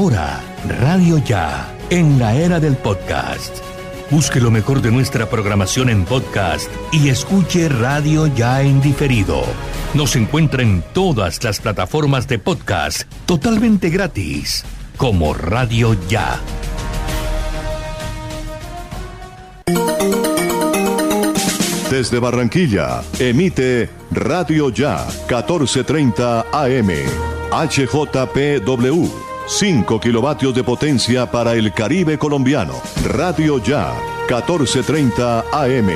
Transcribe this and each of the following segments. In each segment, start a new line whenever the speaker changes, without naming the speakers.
Ahora, Radio Ya, en la era del podcast. Busque lo mejor de nuestra programación en podcast y escuche Radio Ya en diferido. Nos encuentra en todas las plataformas de podcast totalmente gratis, como Radio Ya.
Desde Barranquilla, emite Radio Ya 1430 AM, HJPW 5 kilovatios de potencia para el Caribe colombiano. Radio Ya, 1430 AM.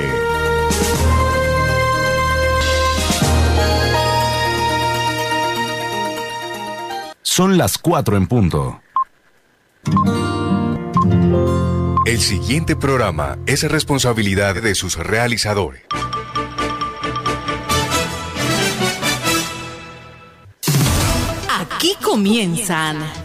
Son las 4 en punto.
El siguiente programa es responsabilidad de sus realizadores.
Aquí comienzan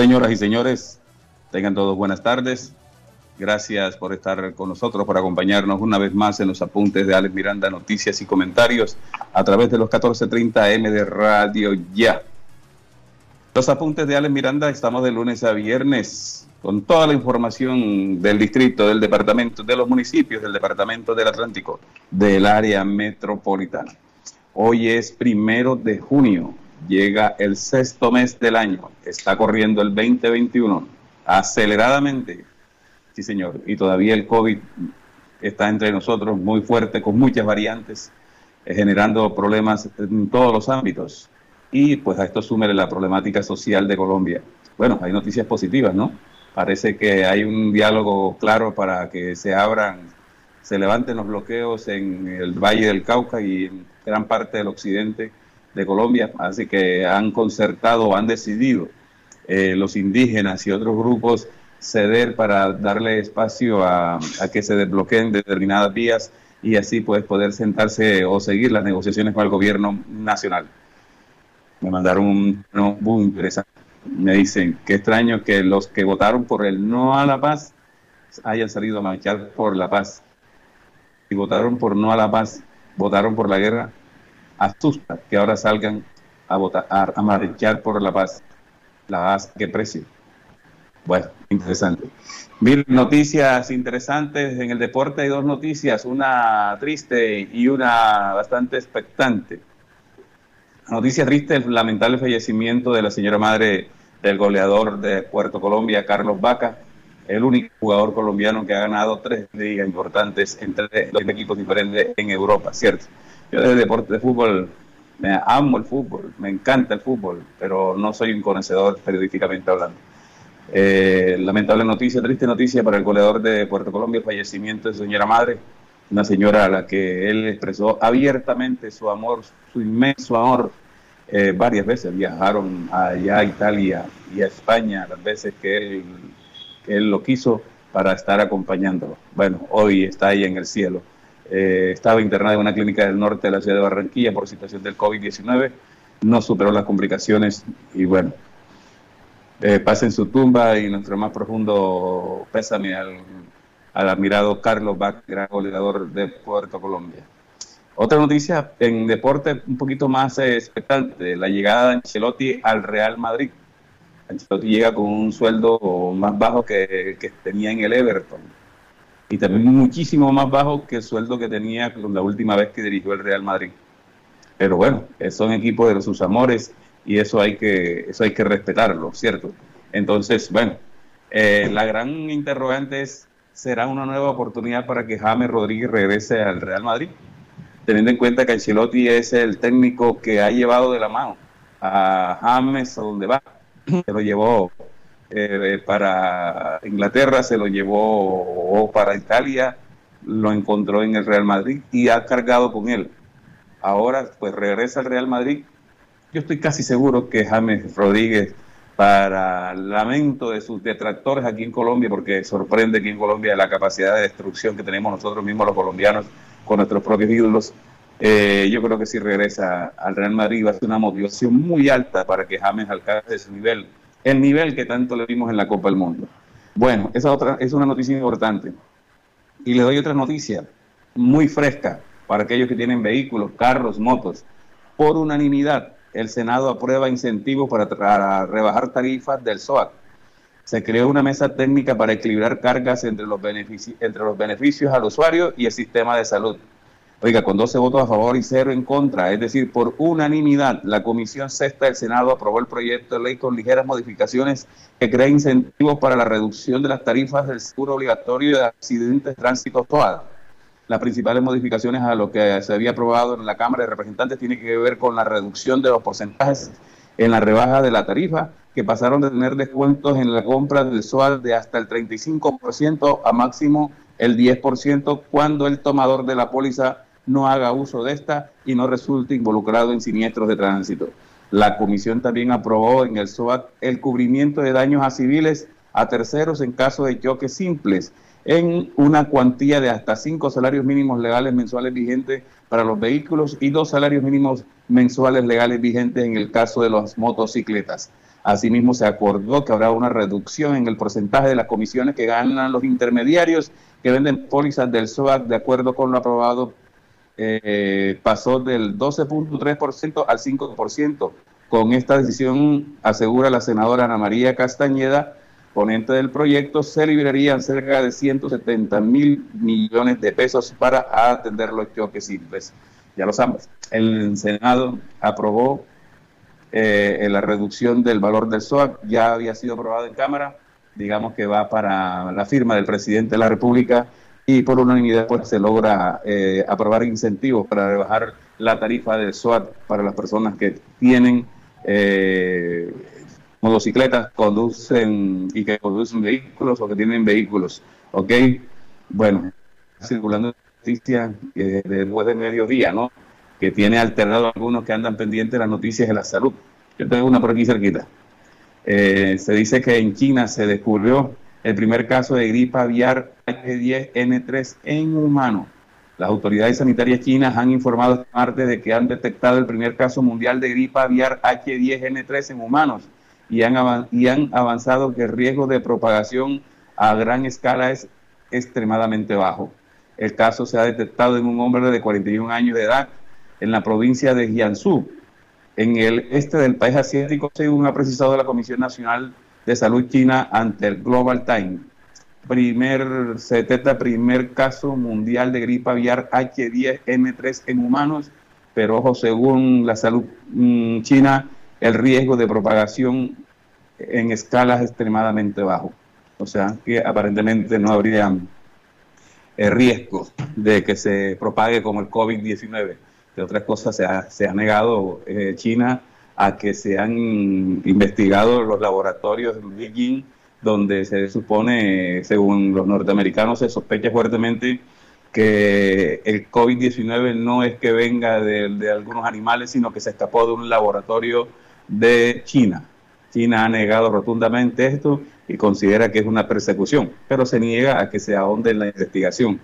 Señoras y señores, tengan todos buenas tardes. Gracias por estar con nosotros, por acompañarnos una vez más en los apuntes de Alex Miranda, noticias y comentarios a través de los 14:30 M de Radio Ya. Los apuntes de Alex Miranda estamos de lunes a viernes con toda la información del distrito, del departamento, de los municipios, del departamento del Atlántico, del área metropolitana. Hoy es primero de junio llega el sexto mes del año, está corriendo el 2021 aceleradamente, sí señor, y todavía el COVID está entre nosotros muy fuerte, con muchas variantes, eh, generando problemas en todos los ámbitos. Y pues a esto sume la problemática social de Colombia. Bueno, hay noticias positivas, ¿no? Parece que hay un diálogo claro para que se abran, se levanten los bloqueos en el Valle del Cauca y en gran parte del occidente de Colombia, así que han concertado, han decidido eh, los indígenas y otros grupos ceder para darle espacio a, que se desbloqueen determinadas vías y así pues poder sentarse o seguir las negociaciones con el gobierno nacional. Me mandaron un no muy interesante. Me dicen que extraño que los que votaron por el no a la paz hayan salido a marchar por la paz. Y votaron por no a la paz, votaron por la guerra, asusta que ahora salgan a votar, a, marchar por la paz. La paz, ¿qué precio? Bueno, interesante. Mil noticias interesantes en el deporte. Hay dos noticias, una triste y una bastante expectante. Noticia triste, el lamentable fallecimiento de la señora madre del goleador de Puerto Colombia, Carlos Vaca, el único jugador colombiano que ha ganado tres ligas importantes entre los equipos diferentes en Europa, ¿cierto? Yo de deporte de fútbol me amo el fútbol, me encanta el fútbol, pero no soy un conocedor periodísticamente hablando. Eh, lamentable noticia, triste noticia para el goleador de Puerto Colombia, el fallecimiento de su señora madre, una señora a la que él expresó abiertamente su amor, su inmenso amor. Eh, varias veces viajaron allá a Italia y a España, las veces que él, que él lo quiso para estar acompañándolo. Bueno, hoy está ahí en el cielo. Eh, estaba internada en una clínica del norte de la ciudad de Barranquilla por situación del COVID-19, no superó las complicaciones y bueno, eh, pasa en su tumba y nuestro más profundo pésame al, admirado Carlos Bach, gran goleador de Puerto Colombia. Otra noticia en deporte un poquito más expectante, la llegada de Ancelotti al Real Madrid. Ancelotti llega con un sueldo más bajo que, que tenía en el Everton y también muchísimo más bajo que el sueldo que tenía la última vez que dirigió el Real Madrid. Pero bueno, son equipos de sus amores y eso hay que, eso hay que respetarlo, ¿cierto? Entonces, bueno, eh, la gran interrogante es, ¿será una nueva oportunidad para que James Rodríguez regrese al Real Madrid? Teniendo en cuenta que Ancelotti es el técnico que ha llevado de la mano a James a donde va. Se lo llevó eh, para Inglaterra, se lo llevó para Italia, lo encontró en el Real Madrid y ha cargado con él. ahora pues regresa al Real Madrid. Yo estoy casi seguro que James Rodríguez, para lamento de sus detractores aquí en Colombia, porque sorprende aquí en Colombia la capacidad de destrucción que tenemos nosotros mismos los colombianos con nuestros propios ídolos, eh, yo creo que si regresa al Real Madrid va a ser una motivación muy alta para que James alcance ese nivel, el nivel que tanto le vimos en la Copa del Mundo. Bueno, esa otra es una noticia importante. Y le doy otra noticia muy fresca para aquellos que tienen vehículos, carros, motos. Por unanimidad, el Senado aprueba incentivos para, rebajar tarifas del SOAT. Se creó una mesa técnica para equilibrar cargas entre los, entre los beneficios al usuario y el sistema de salud. Oiga, con 12 votos a favor y 0 en contra, es decir, por unanimidad, la Comisión Sexta del Senado aprobó el proyecto de ley con ligeras modificaciones que crea incentivos para la reducción de las tarifas del seguro obligatorio de accidentes de tránsito todas. Las principales modificaciones a lo que se había aprobado en la Cámara de Representantes tienen que ver con la reducción de los porcentajes en la rebaja de la tarifa, que pasaron de tener descuentos en la compra del SOAL de hasta el 35% a máximo el 10% cuando el tomador de la póliza no haga uso de esta y no resulte involucrado en siniestros de tránsito. La comisión también aprobó en el SOAT el cubrimiento de daños a civiles a terceros en caso de choques simples en una cuantía de hasta cinco salarios mínimos legales mensuales vigentes para los vehículos y dos salarios mínimos mensuales legales vigentes en el caso de las motocicletas. Asimismo, se acordó que habrá una reducción en el porcentaje de las comisiones que ganan los intermediarios que venden pólizas del SOAT de acuerdo con lo aprobado eh, pasó del 12.3% al 5%. Con esta decisión, asegura la senadora Ana María Castañeda, ponente del proyecto, se liberarían cerca de 170 mil millones de pesos para atender los choques simples. Ya lo sabemos, el Senado aprobó eh, la reducción del valor del SOAC, ya había sido aprobado en Cámara, digamos que va para la firma del presidente de la República y por unanimidad pues, se logra eh, aprobar incentivos para rebajar la tarifa del SWAT para las personas que tienen eh, motocicletas, conducen y que conducen vehículos o que tienen vehículos. ¿Ok? Bueno, circulando noticias eh, después de mediodía, ¿no? Que tiene alterado algunos que andan pendientes de las noticias de la salud. Yo tengo una por aquí cerquita. se dice que en China se descubrió el primer caso de gripa aviar H10N3 en humanos. Las autoridades sanitarias chinas han informado este martes de que han detectado el primer caso mundial de gripa aviar H10N3 en humanos y han, avanzado que el riesgo de propagación a gran escala es extremadamente bajo. El caso se ha detectado en un hombre de 41 años de edad en la provincia de Jiangsu, en el este del país asiático, según ha precisado la Comisión Nacional Salud China ante el Global Time. Primer, se detecta primer caso mundial de gripe aviar H10N3 en humanos, pero ojo, según la salud mm, china, el riesgo de propagación en escalas extremadamente bajo. O sea, que aparentemente no habría eh, riesgo de que se propague como el COVID-19. De otras cosas, se ha, se ha negado eh, China a que se han investigado los laboratorios de Beijing, donde se supone, según los norteamericanos, se sospecha fuertemente que el COVID-19 no es que venga de, algunos animales, sino que se escapó de un laboratorio de China. China ha negado rotundamente esto y considera que es una persecución, pero se niega a que se ahonde en la investigación.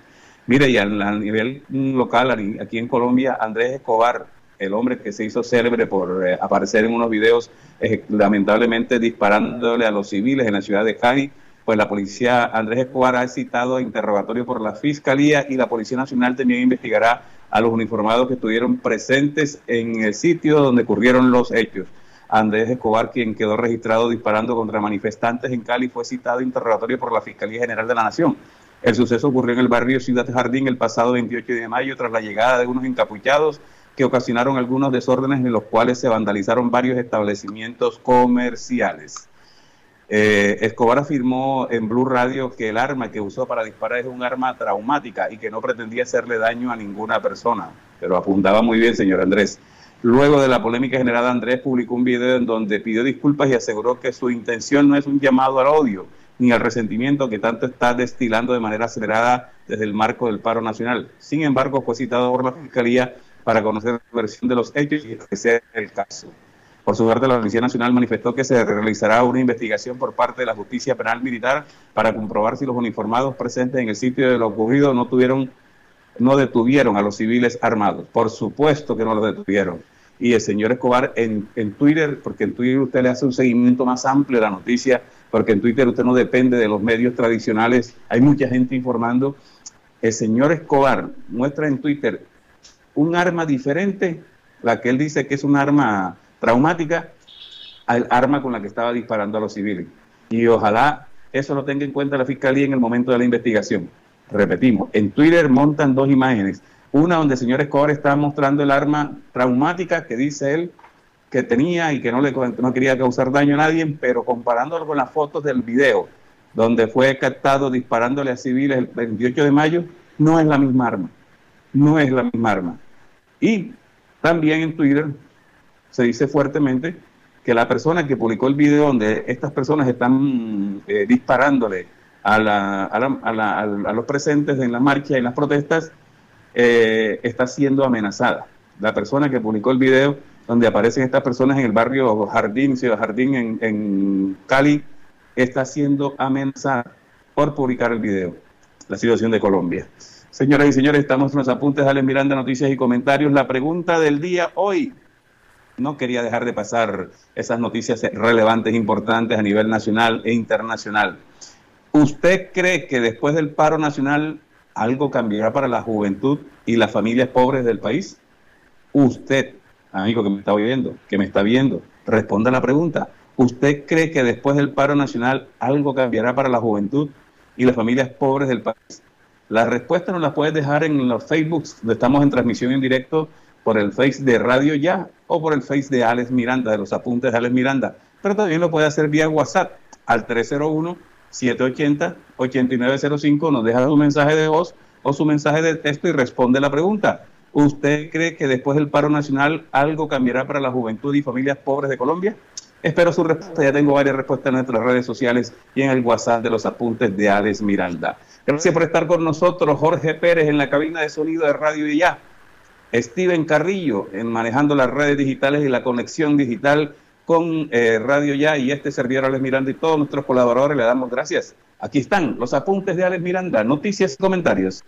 Mire, y a nivel local, aquí en Colombia, Andrés Escobar, el hombre que se hizo célebre por eh, aparecer en unos videos eh, lamentablemente disparándole a los civiles en la ciudad de Cali, pues la policía Andrés Escobar ha citado a interrogatorio por la Fiscalía y la Policía Nacional también investigará a los uniformados que estuvieron presentes en el sitio donde ocurrieron los hechos. Andrés Escobar, quien quedó registrado disparando contra manifestantes en Cali, fue citado a interrogatorio por la Fiscalía General de la Nación. El suceso ocurrió en el barrio Ciudad Jardín el pasado 28 de mayo tras la llegada de unos encapuchados que ocasionaron algunos desórdenes en los cuales se vandalizaron varios establecimientos comerciales. Eh, Escobar afirmó en Blue Radio que el arma que usó para disparar es un arma traumática y que no pretendía hacerle daño a ninguna persona, pero apuntaba muy bien, señor Andrés. Luego de la polémica generada, Andrés publicó un video en donde pidió disculpas y aseguró que su intención no es un llamado al odio ni al resentimiento que tanto está destilando de manera acelerada desde el marco del paro nacional. Sin embargo, fue citado por la Fiscalía para conocer la versión de los hechos y esclarecer el caso. Por su parte, la Policía Nacional manifestó que se realizará una investigación por parte de la Justicia Penal Militar para comprobar si los uniformados presentes en el sitio de lo ocurrido no tuvieron, no detuvieron a los civiles armados. Por supuesto que no los detuvieron. Y el señor Escobar en, en Twitter, porque en Twitter usted le hace un seguimiento más amplio de la noticia, porque en Twitter usted no depende de los medios tradicionales, hay mucha gente informando. El señor Escobar muestra en Twitter un arma diferente, la que él dice que es un arma traumática, al arma con la que estaba disparando a los civiles. Y ojalá eso lo tenga en cuenta la Fiscalía en el momento de la investigación. Repetimos, en Twitter montan dos imágenes. Una donde el señor Escobar está mostrando el arma traumática que dice él que tenía y que no, le, no quería causar daño a nadie, pero comparándolo con las fotos del video, donde fue captado disparándole a civiles el 28 de mayo, no es la misma arma. No es la misma arma. Y también en Twitter se dice fuertemente que la persona que publicó el video donde estas personas están eh, disparándole a, la, a, la, a, los presentes en la marcha y en las protestas eh, está siendo amenazada. La persona que publicó el video donde aparecen estas personas en el barrio Jardín, Ciudad Jardín, en Cali, está siendo amenazada por publicar el video. La situación de Colombia. Señoras y señores, estamos en los apuntes Ale Miranda, noticias y comentarios. La pregunta del día hoy. No quería dejar de pasar esas noticias relevantes, importantes a nivel nacional e internacional. ¿Usted cree que después del paro nacional algo cambiará para la juventud y las familias pobres del país? Usted, amigo que me está oyendo, que me está viendo, responda la pregunta. ¿Usted cree que después del paro nacional algo cambiará para la juventud y las familias pobres del país? La respuesta nos la puedes dejar en los Facebooks, estamos en transmisión en directo por el Face de Radio Ya o por el Face de Alex Miranda, de los apuntes de Alex Miranda. Pero también lo puede hacer vía WhatsApp al 301-780-8905. Nos deja su mensaje de voz o su mensaje de texto y responde la pregunta. ¿Usted cree que después del paro nacional algo cambiará para la juventud y familias pobres de Colombia? Espero su respuesta. Ya tengo varias respuestas en nuestras redes sociales y en el WhatsApp de los apuntes de Alex Miranda. Gracias por estar con nosotros, Jorge Pérez en la cabina de sonido de Radio y Ya. Steven Carrillo en manejando las redes digitales y la conexión digital con eh, Radio Ya y este servidor Alex Miranda y todos nuestros colaboradores le damos gracias. Aquí están los apuntes de Alex Miranda, noticias y comentarios.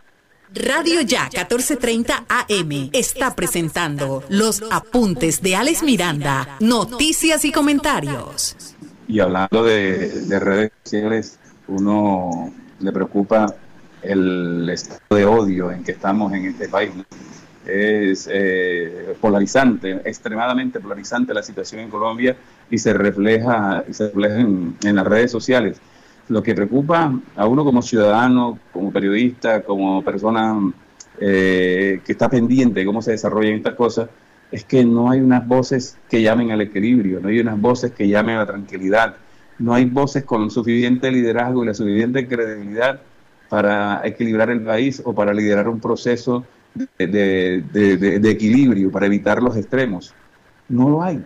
Radio Ya 1430 AM está presentando los apuntes de Alex Miranda, noticias y comentarios.
Y hablando de, de redes sociales, uno le preocupa el estado de odio en que estamos en este país. Es eh, polarizante, extremadamente polarizante la situación en Colombia y se refleja, se refleja en, las redes sociales. Lo que preocupa a uno como ciudadano, como periodista, como persona eh, que está pendiente de cómo se desarrollan estas cosas, es que no hay unas voces que llamen al equilibrio, no hay unas voces que llamen a la tranquilidad, no hay voces con suficiente liderazgo y la suficiente credibilidad para equilibrar el país o para liderar un proceso de, equilibrio, para evitar los extremos. No lo hay.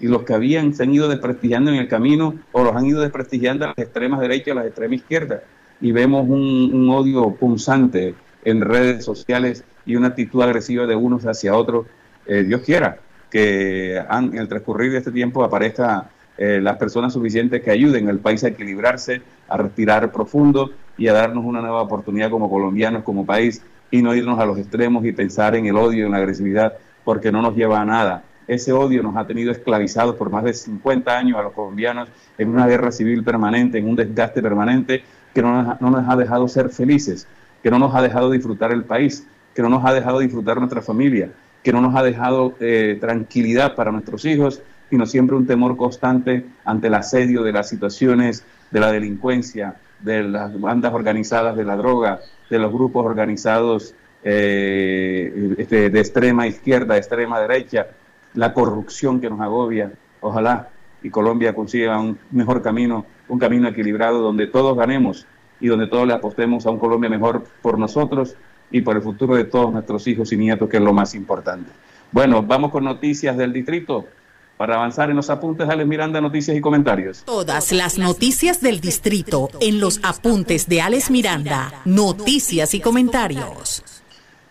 Y los que habían se han ido desprestigiando en el camino o los han ido desprestigiando a las extremas derechas y a las extremas izquierdas. Y vemos un, odio punzante en redes sociales y una actitud agresiva de unos hacia otros. Eh, Dios quiera que en el transcurrir de este tiempo aparezca eh, las personas suficientes que ayuden al país a equilibrarse, a respirar profundo y a darnos una nueva oportunidad como colombianos, como país, y no irnos a los extremos y pensar en el odio en la agresividad, porque no nos lleva a nada. Ese odio nos ha tenido esclavizados por más de 50 años a los colombianos en una guerra civil permanente, en un desgaste permanente que no nos, no nos ha dejado ser felices, que no nos ha dejado disfrutar el país, que no nos ha dejado disfrutar nuestra familia, que no nos ha dejado eh, tranquilidad para nuestros hijos sino siempre un temor constante ante el asedio de las situaciones de la delincuencia, de las bandas organizadas de la droga, de los grupos organizados eh, este, de extrema izquierda, extrema derecha, la corrupción que nos agobia. Ojalá y Colombia consiga un mejor camino, un camino equilibrado donde todos ganemos y donde todos le apostemos a un Colombia mejor por nosotros y por el futuro de todos nuestros hijos y nietos, que es lo más importante. Bueno, vamos con noticias del distrito para avanzar en los apuntes, Alex Miranda, noticias y comentarios.
Todas las noticias del distrito en los apuntes de Alex Miranda, noticias y comentarios.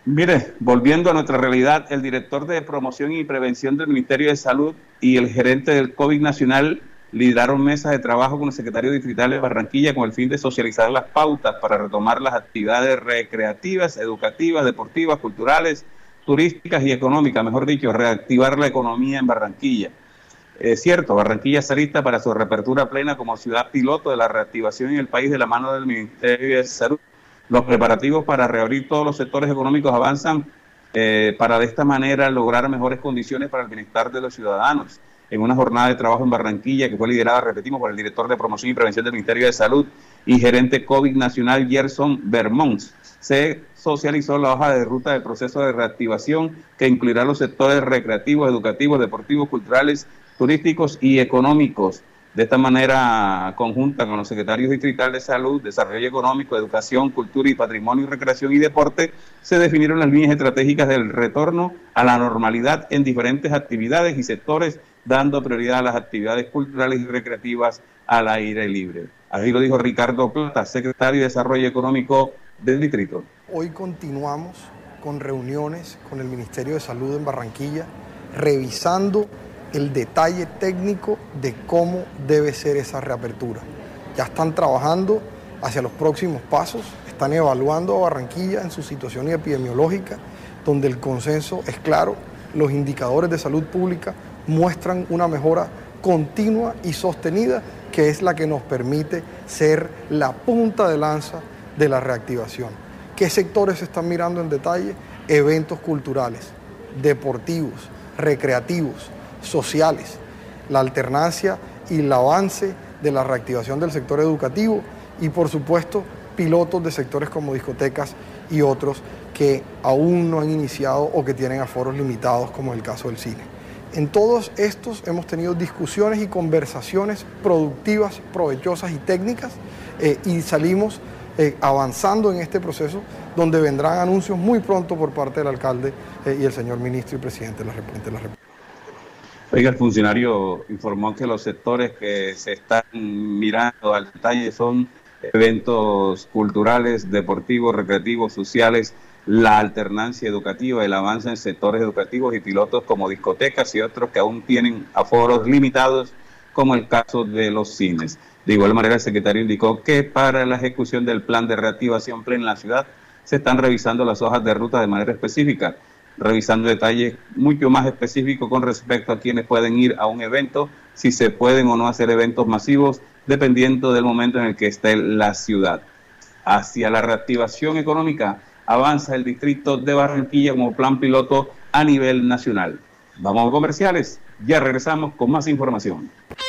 Mire, volviendo a nuestra realidad, el director de promoción y prevención del Ministerio de Salud y el gerente del COVID Nacional lideraron mesas de trabajo con el secretario distrital de Barranquilla con el fin de socializar las pautas para retomar las actividades recreativas, educativas, deportivas, culturales, turísticas y económicas, mejor dicho, reactivar la economía en Barranquilla. Es cierto, Barranquilla está lista para su reapertura plena como ciudad piloto de la reactivación en el país de la mano del Ministerio de Salud. Los preparativos para reabrir todos los sectores económicos avanzan eh, para de esta manera lograr mejores condiciones para el bienestar de los ciudadanos. En una jornada de trabajo en Barranquilla que fue liderada, repetimos, por el director de promoción y prevención del Ministerio de Salud y gerente COVID nacional Gerson Vermont, se socializó la hoja de ruta del proceso de reactivación que incluirá los sectores recreativos, educativos, deportivos, culturales, turísticos y económicos. De esta manera, conjunta con los secretarios distritales de Salud, Desarrollo Económico, Educación, Cultura y Patrimonio, Recreación y Deporte, se definieron las líneas estratégicas del retorno a la normalidad en diferentes actividades y sectores, dando prioridad a las actividades culturales y recreativas al aire libre. Así lo dijo Ricardo Plata, secretario de Desarrollo Económico del distrito.
Hoy continuamos con reuniones con el Ministerio de Salud en Barranquilla, revisando el detalle técnico de cómo debe ser esa reapertura. Ya están trabajando hacia los próximos pasos, están evaluando a Barranquilla en su situación epidemiológica, donde el consenso es claro, los indicadores de salud pública muestran una mejora continua y sostenida que es la que nos permite ser la punta de lanza de la reactivación. ¿Qué sectores se están mirando en detalle? Eventos culturales, deportivos, recreativos, sociales, la alternancia y el avance de la reactivación del sector educativo y por supuesto pilotos de sectores como discotecas y otros que aún no han iniciado o que tienen aforos limitados como el caso del cine. En todos estos hemos tenido discusiones y conversaciones productivas, provechosas y técnicas eh, y salimos eh, avanzando en este proceso donde vendrán anuncios muy pronto por parte del alcalde eh, y el señor ministro y presidente de la República.
Oiga, el funcionario informó que los sectores que se están mirando al detalle son eventos culturales, deportivos, recreativos, sociales, la alternancia educativa, el avance en sectores educativos y pilotos como discotecas y otros que aún tienen aforos limitados, como el caso de los cines. De igual manera, el secretario indicó que para la ejecución del plan de reactivación plena en la ciudad se están revisando las hojas de ruta de manera específica revisando detalles mucho más específicos con respecto a quienes pueden ir a un evento, si se pueden o no hacer eventos masivos, dependiendo del momento en el que esté la ciudad. Hacia la reactivación económica avanza el distrito de Barranquilla como plan piloto a nivel nacional. Vamos a comerciales, ya regresamos con más información.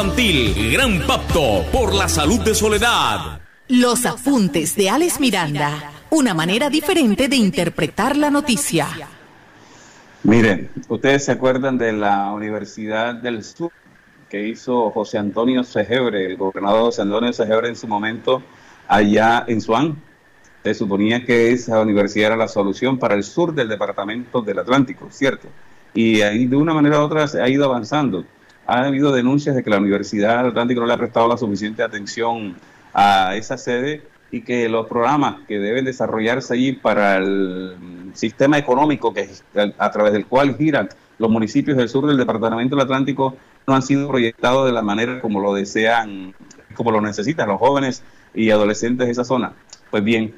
Infantil, Gran Pacto por la Salud de Soledad.
Los apuntes de Alex Miranda, una manera diferente de interpretar la noticia.
Miren, ustedes se acuerdan de la Universidad del Sur que hizo José Antonio Segebre, el gobernador José Antonio Segebre en su momento allá en Suán. Se suponía que esa universidad era la solución para el sur del departamento del Atlántico, ¿cierto? Y ahí de una manera u otra se ha ido avanzando ha habido denuncias de que la Universidad Atlántico no le ha prestado la suficiente atención a esa sede y que los programas que deben desarrollarse allí para el sistema económico que a través del cual giran los municipios del sur del departamento del Atlántico no han sido proyectados de la manera como lo desean, como lo necesitan los jóvenes y adolescentes de esa zona. Pues bien,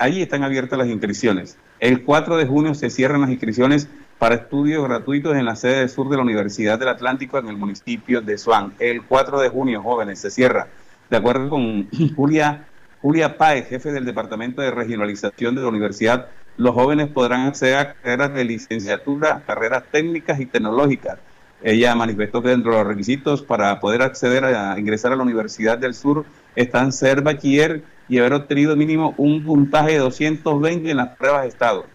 allí están abiertas las inscripciones. El 4 de junio se cierran las inscripciones para estudios gratuitos en la sede del sur de la Universidad del Atlántico en el municipio de Suán. El 4 de junio, jóvenes, se cierra. De acuerdo con Julia, Julia Páez, jefe del Departamento de Regionalización de la Universidad, los jóvenes podrán acceder a carreras de licenciatura, carreras técnicas y tecnológicas. Ella manifestó que dentro de los requisitos para poder acceder a ingresar a la Universidad del Sur están ser bachiller y haber obtenido mínimo un puntaje de 220 en las pruebas de Estado.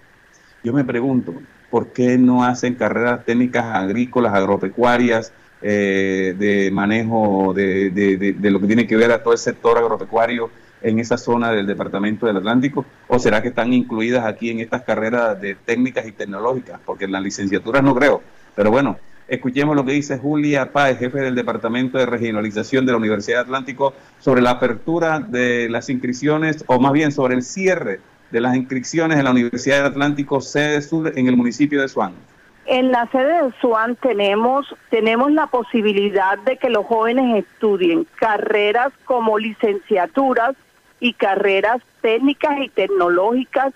Yo me pregunto, ¿por qué no hacen carreras técnicas agrícolas, agropecuarias, eh, de manejo de, de, lo que tiene que ver a todo el sector agropecuario en esa zona del Departamento del Atlántico? ¿O será que están incluidas aquí en estas carreras de técnicas y tecnológicas? Porque en las licenciaturas no creo. Pero bueno, Escuchemos lo que dice Julia Páez, jefe del Departamento de Regionalización de la Universidad Atlántico, sobre la apertura de las inscripciones, o más bien sobre el cierre de las inscripciones en la Universidad del Atlántico, sede sur, en el municipio de Suán.
En la sede de Suán tenemos, tenemos la posibilidad de que los jóvenes estudien carreras como licenciaturas y carreras técnicas y tecnológicas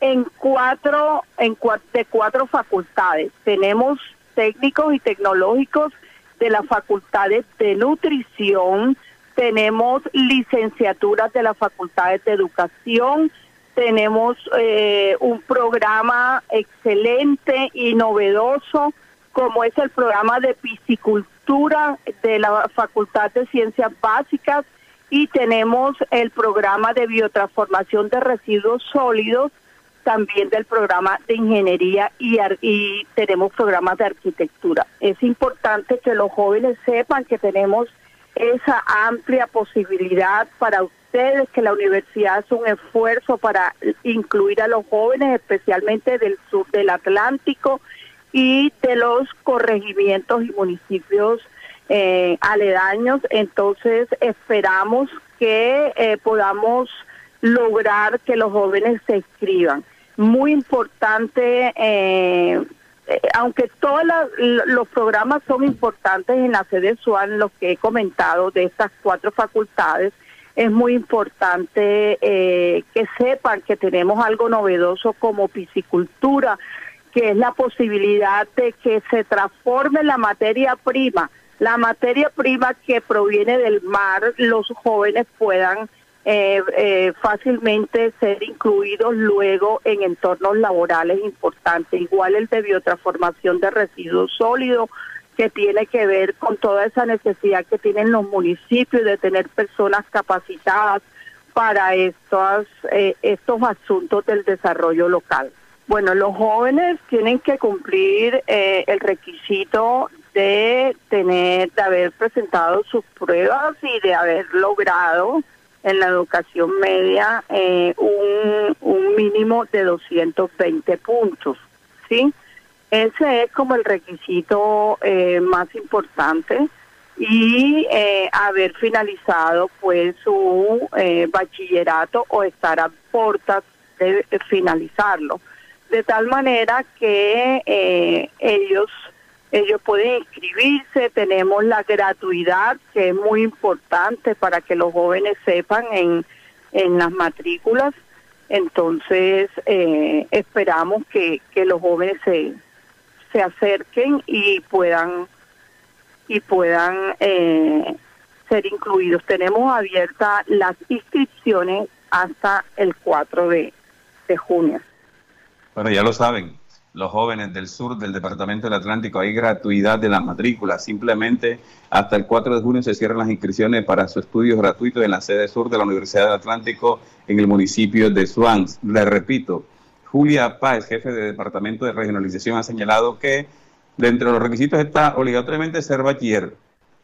en cuatro, en de cuatro facultades. Tenemos técnicos y tecnológicos de las facultades de nutrición, tenemos licenciaturas de las facultades de educación, tenemos eh, un programa excelente y novedoso como es el programa de piscicultura de la Facultad de Ciencias Básicas y tenemos el programa de biotransformación de residuos sólidos también del programa de ingeniería y, y tenemos programas de arquitectura. Es importante que los jóvenes sepan que tenemos esa amplia posibilidad para que la universidad es un esfuerzo para incluir a los jóvenes, especialmente del sur del Atlántico y de los corregimientos y municipios eh, aledaños. Entonces esperamos que eh, podamos lograr que los jóvenes se inscriban. Muy importante, eh, aunque todos los programas son importantes en la sede SUAN, los que he comentado de estas cuatro facultades, es muy importante eh, que sepan que tenemos algo novedoso como piscicultura, que es la posibilidad de que se transforme la materia prima, la materia prima que proviene del mar, los jóvenes puedan eh, eh, fácilmente ser incluidos luego en entornos laborales importantes. Igual el de biotransformación de residuos sólidos, que tiene que ver con toda esa necesidad que tienen los municipios de tener personas capacitadas para estos, eh, estos asuntos del desarrollo local. Bueno, los jóvenes tienen que cumplir eh, el requisito de tener, de haber presentado sus pruebas y de haber logrado en la educación media eh, un, un mínimo de 220 puntos, ¿sí? Ese es como el requisito eh, más importante y eh, haber finalizado pues su bachillerato o estar a puertas de finalizarlo. De tal manera que ellos ellos pueden inscribirse, tenemos la gratuidad, que es muy importante para que los jóvenes sepan en, en las matrículas. Entonces, eh, esperamos que, que los jóvenes se, se acerquen y puedan, y puedan eh, ser incluidos. Tenemos abiertas las inscripciones hasta el 4 de, de junio.
Bueno, ya lo saben, los jóvenes del sur del Departamento del Atlántico, hay gratuidad de las matrículas. Simplemente hasta el 4 de junio se cierran las inscripciones para su estudio gratuito en la sede sur de la Universidad del Atlántico en el municipio de Swans. Le repito, Julia Páez, jefe de Departamento de Regionalización, ha señalado que dentro de los requisitos está obligatoriamente ser bachiller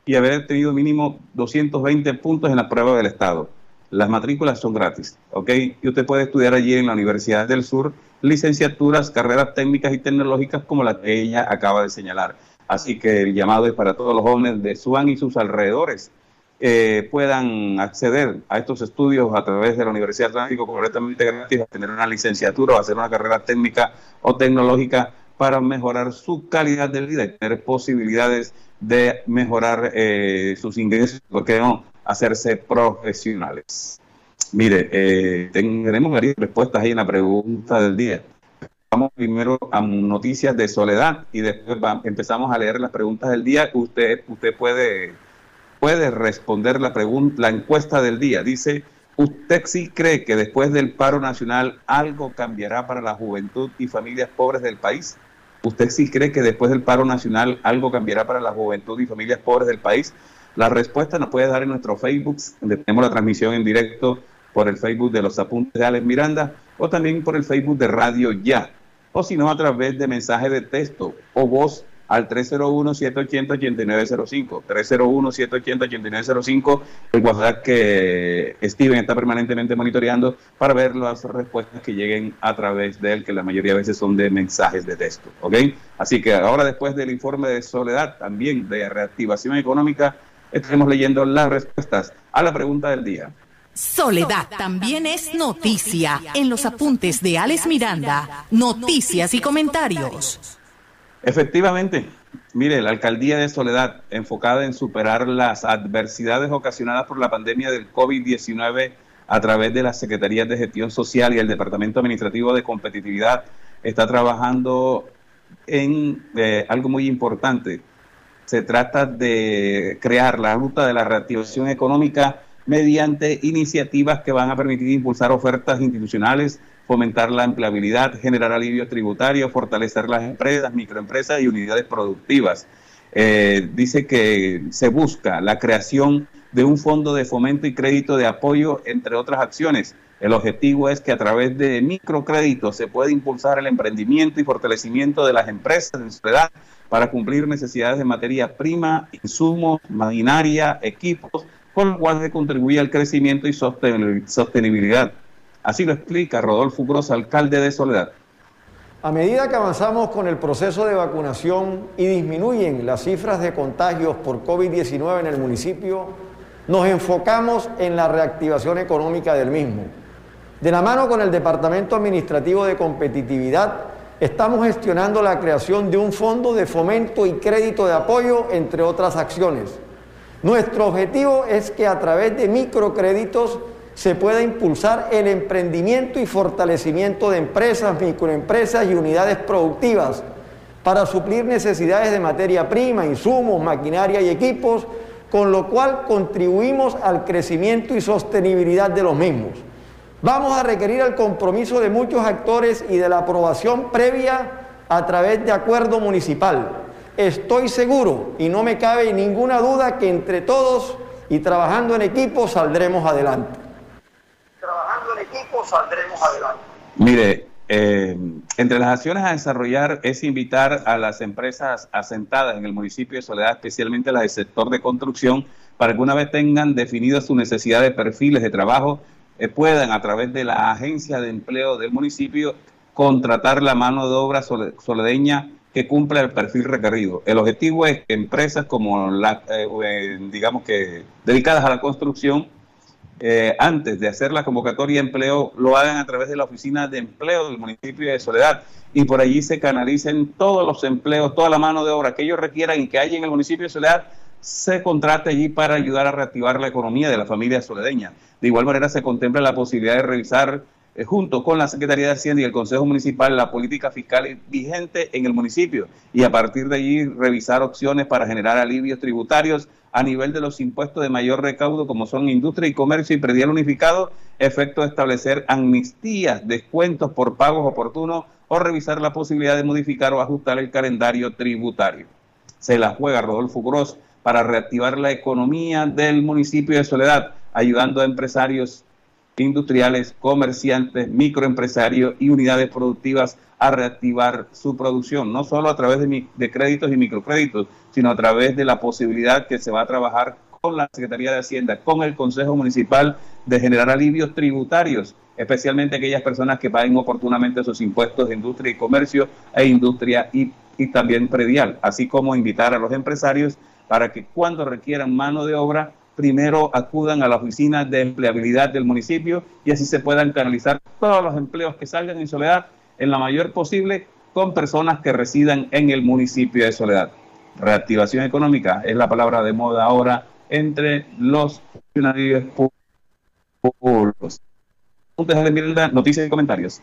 y haber tenido mínimo 220 puntos en la prueba del Estado. Las matrículas son gratis, ¿ok? Y usted puede estudiar allí en la Universidad del Sur licenciaturas, carreras técnicas y tecnológicas como la que ella acaba de señalar. Así que el llamado es para todos los jóvenes de Suan y sus alrededores eh, puedan acceder a estos estudios a través de la Universidad Atlántico completamente gratis, a tener una licenciatura o hacer una carrera técnica o tecnológica para mejorar su calidad de vida y tener posibilidades de mejorar eh, sus ingresos, porque no hacerse profesionales. Mire, eh, tenemos varias respuestas ahí en la pregunta del día. vamos primero a noticias de soledad y después empezamos a leer las preguntas del día. Usted, usted puede, puede responder la, pregunta, la encuesta del día. Dice, ¿usted sí cree que después del paro nacional algo cambiará para la juventud y familias pobres del país? ¿Usted sí cree que después del paro nacional algo cambiará para la juventud y familias pobres del país? La respuesta nos puede dar en nuestro Facebook, tenemos la transmisión en directo por el Facebook de los apuntes de Alex Miranda o también por el Facebook de Radio Ya, o si no a través de mensaje de texto o voz al 301-780-8905. 301-780-8905, el WhatsApp que Steven está permanentemente monitoreando para ver las respuestas que lleguen a través de él, que la mayoría de veces son de mensajes de texto. ¿Ok? Así que ahora, después del informe de Soledad, también de reactivación económica, estaremos leyendo las respuestas a la pregunta del día.
Soledad también es noticia en los apuntes de Alex Miranda, noticias y comentarios.
Efectivamente, mire, la alcaldía de Soledad, enfocada en superar las adversidades ocasionadas por la pandemia del COVID-19 a través de las Secretarías de Gestión Social y el Departamento Administrativo de Competitividad, está trabajando en eh, algo muy importante. Se trata de crear la ruta de la reactivación económica mediante iniciativas que van a permitir impulsar ofertas institucionales, fomentar la empleabilidad, generar alivio tributario, fortalecer las empresas, microempresas y unidades productivas. Eh, dice que se busca la creación de un fondo de fomento y crédito de apoyo, entre otras acciones. El objetivo es que a través de microcréditos se pueda impulsar el emprendimiento y fortalecimiento de las empresas en ciudad para cumplir necesidades de materia prima, insumos, maquinaria, equipos, con lo cual se contribuye al crecimiento y sostenibilidad. Así lo explica Rodolfo Gross, alcalde de Soledad.
A medida que avanzamos con el proceso de vacunación y disminuyen las cifras de contagios por COVID-19 en el municipio, nos enfocamos en la reactivación económica del mismo. De la mano con el Departamento Administrativo de Competitividad, estamos gestionando la creación de un fondo de fomento y crédito de apoyo, entre otras acciones nuestro objetivo es que a través de microcréditos se pueda impulsar el emprendimiento y fortalecimiento de empresas, microempresas y unidades productivas para suplir necesidades de materia prima, insumos, maquinaria y equipos, con lo cual contribuimos al crecimiento y sostenibilidad de los mismos. Vamos a requerir el compromiso de muchos actores y de la aprobación previa a través de acuerdo municipal estoy seguro y no me cabe ninguna duda que entre todos y trabajando en equipo saldremos adelante.
Saldremos adelante. Mire, eh, entre las acciones a desarrollar es invitar a las empresas asentadas en el municipio de Soledad, especialmente las del sector de construcción, para que una vez tengan definidas sus necesidades de perfiles de trabajo, eh, puedan a través de la agencia de empleo del municipio contratar la mano de obra soledeña que cumpla el perfil requerido. El objetivo es que empresas como la, eh, eh, digamos que dedicadas a la construcción, eh, antes de hacer la convocatoria de empleo, lo hagan a través de la oficina de empleo del municipio de Soledad y por allí se canalicen todos los empleos, toda la mano de obra que ellos requieran y que haya en el municipio de Soledad, se contrate allí para ayudar a reactivar la economía de la familia soledeña. De igual manera se contempla la posibilidad de revisar eh, junto con la Secretaría de Hacienda y el Consejo Municipal, la política fiscal vigente en el municipio y a partir de allí revisar opciones para generar alivios tributarios a nivel de los impuestos de mayor recaudo como son industria y comercio y predial unificado, efecto de establecer amnistías, descuentos por pagos oportunos o revisar la posibilidad de modificar o ajustar el calendario tributario. Se la juega Rodolfo Gross para reactivar la economía del municipio de Soledad, ayudando a empresarios industriales, comerciantes, microempresarios y unidades productivas a reactivar su producción, no solo a través de, créditos y microcréditos, sino a través de la posibilidad que se va a trabajar con la Secretaría de Hacienda, con el Consejo Municipal, de generar alivios tributarios, especialmente aquellas personas que paguen oportunamente sus impuestos de industria y comercio e industria y, y también predial, así como invitar a los empresarios para que cuando requieran mano de obra primero acudan a la oficina de empleabilidad del municipio y así se puedan canalizar todos los empleos que salgan en Soledad en la mayor posible con personas que residan en el municipio de Soledad. Reactivación económica es la palabra de moda ahora entre los funcionarios públicos. Noticias y comentarios.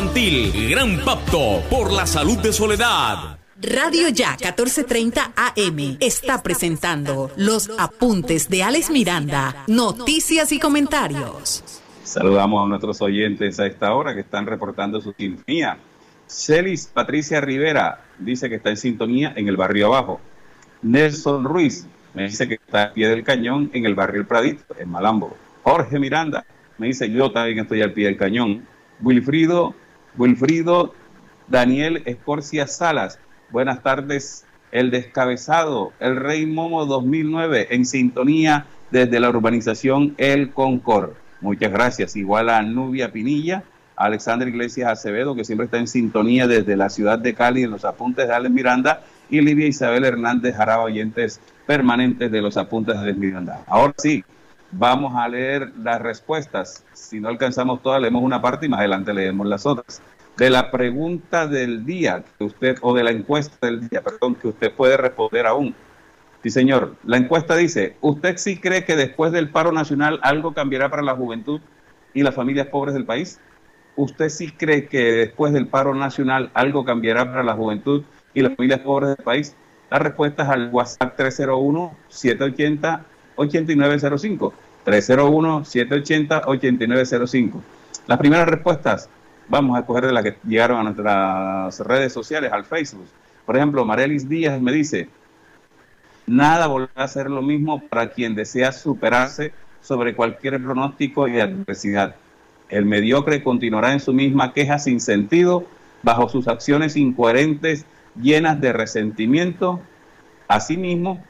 Infantil. Gran pacto por la salud de Soledad.
Radio Ya 1430 AM está presentando los apuntes de Alex Miranda, noticias y comentarios.
Saludamos a nuestros oyentes a esta hora que están reportando su sintonía. Celis Patricia Rivera dice que está en sintonía en el barrio abajo. Nelson Ruiz me dice que está al pie del cañón en el barrio El Pradito, en Malambo. Jorge Miranda me dice yo también estoy al pie del cañón. Wilfrido Wilfrido Daniel Escorcia Salas. Buenas tardes. El descabezado, el Rey Momo 2009, en sintonía desde la urbanización El Concord. Muchas gracias. Igual a Nubia Pinilla, Alexander Iglesias Acevedo, que siempre está en sintonía desde la ciudad de Cali en los apuntes de Alex Miranda, y Livia Isabel Hernández Jaraba, oyentes permanentes de los apuntes de Alex Miranda. Ahora sí, vamos a leer las respuestas. Si no alcanzamos todas, leemos una parte y más adelante leemos las otras. De la pregunta del día que usted, o de la encuesta del día, perdón, que usted puede responder aún. Sí, señor. La encuesta dice, ¿usted sí cree que después del paro nacional algo cambiará para la juventud y las familias pobres del país? ¿Usted sí cree que después del paro nacional algo cambiará para la juventud y las familias pobres del país? La respuesta es al WhatsApp 301 780 8905. 301-780-8905. Las primeras respuestas, vamos a escoger de las que llegaron a nuestras redes sociales, al Facebook. Por ejemplo, Marelis Díaz me dice, nada volverá a ser lo mismo para quien desea superarse sobre cualquier pronóstico y adversidad. El mediocre continuará en su misma queja sin sentido, bajo sus acciones incoherentes, llenas de resentimiento. Asimismo,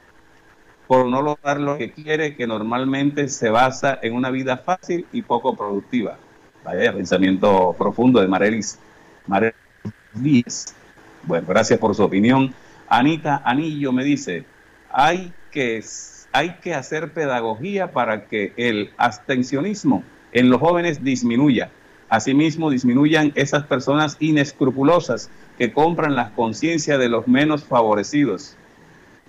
por no lograr lo que quiere, que normalmente se basa en una vida fácil y poco productiva. Vaya pensamiento profundo de Marelis, Marelis. Bueno, gracias por su opinión. Anita Anillo me dice, hay que, hay que hacer pedagogía para que el abstencionismo en los jóvenes disminuya. Asimismo, disminuyan esas personas inescrupulosas que compran las conciencias de los menos favorecidos.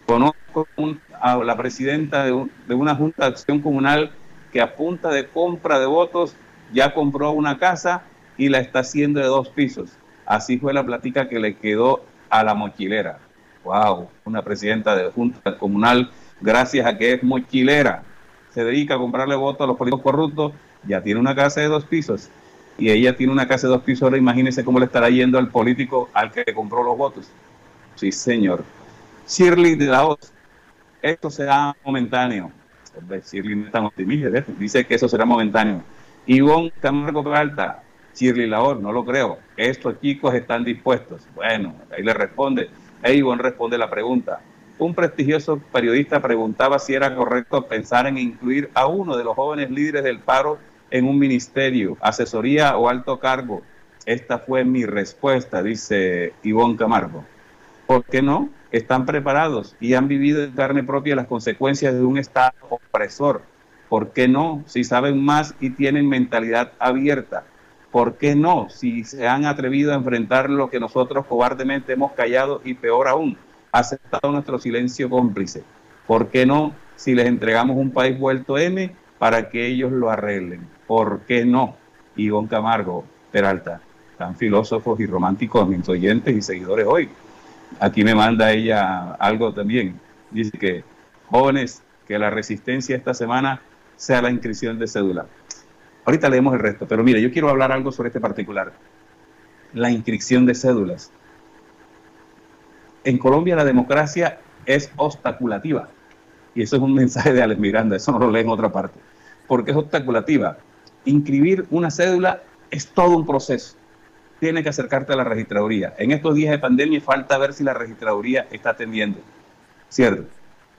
Conozco un a la presidenta de, una junta de acción comunal que a punta de compra de votos ya compró una casa y la está haciendo de dos pisos. Así fue la plática que le quedó a la mochilera. Wow, una presidenta de junta comunal, gracias a que es mochilera, se dedica a comprarle votos a los políticos corruptos, ya tiene una casa de dos pisos. Y ella tiene una casa de dos pisos, ahora imagínense cómo le estará yendo al político al que compró los votos. Sí, señor. Shirley de la Hoz, esto será momentáneo. Es tan optimista, dice que eso será momentáneo. Ivonne Camargo Peralta, Shirley Lahor, no lo creo. Estos chicos están dispuestos. Bueno, ahí le responde. E Ivonne responde la pregunta. Un prestigioso periodista preguntaba si era correcto pensar en incluir a uno de los jóvenes líderes del paro en un ministerio, asesoría o alto cargo. Esta fue mi respuesta, dice Ivonne Camargo. ¿Por qué no? Están preparados y han vivido en carne propia las consecuencias de un Estado opresor. ¿Por qué no? Si saben más y tienen mentalidad abierta. ¿Por qué no? Si se han atrevido a enfrentar lo que nosotros cobardemente hemos callado y peor aún, aceptado nuestro silencio cómplice. ¿Por qué no? Si les entregamos un país vuelto M para que ellos lo arreglen. ¿Por qué no? Ivonne Camargo, Peralta, tan filósofos y románticos mis oyentes y seguidores hoy. Aquí me manda ella algo también. Dice que jóvenes, que la resistencia esta semana sea la inscripción de cédula. Ahorita leemos el resto, pero mire, yo quiero hablar algo sobre este particular. la inscripción de cédulas. En Colombia la democracia es obstaculativa. Y eso es un mensaje de Alex Miranda, eso no lo lee en otra parte. Porque es obstaculativa. Inscribir una cédula es todo un proceso. Tienes que acercarte a la registraduría. En estos días de pandemia falta ver si la registraduría está atendiendo. ¿Cierto?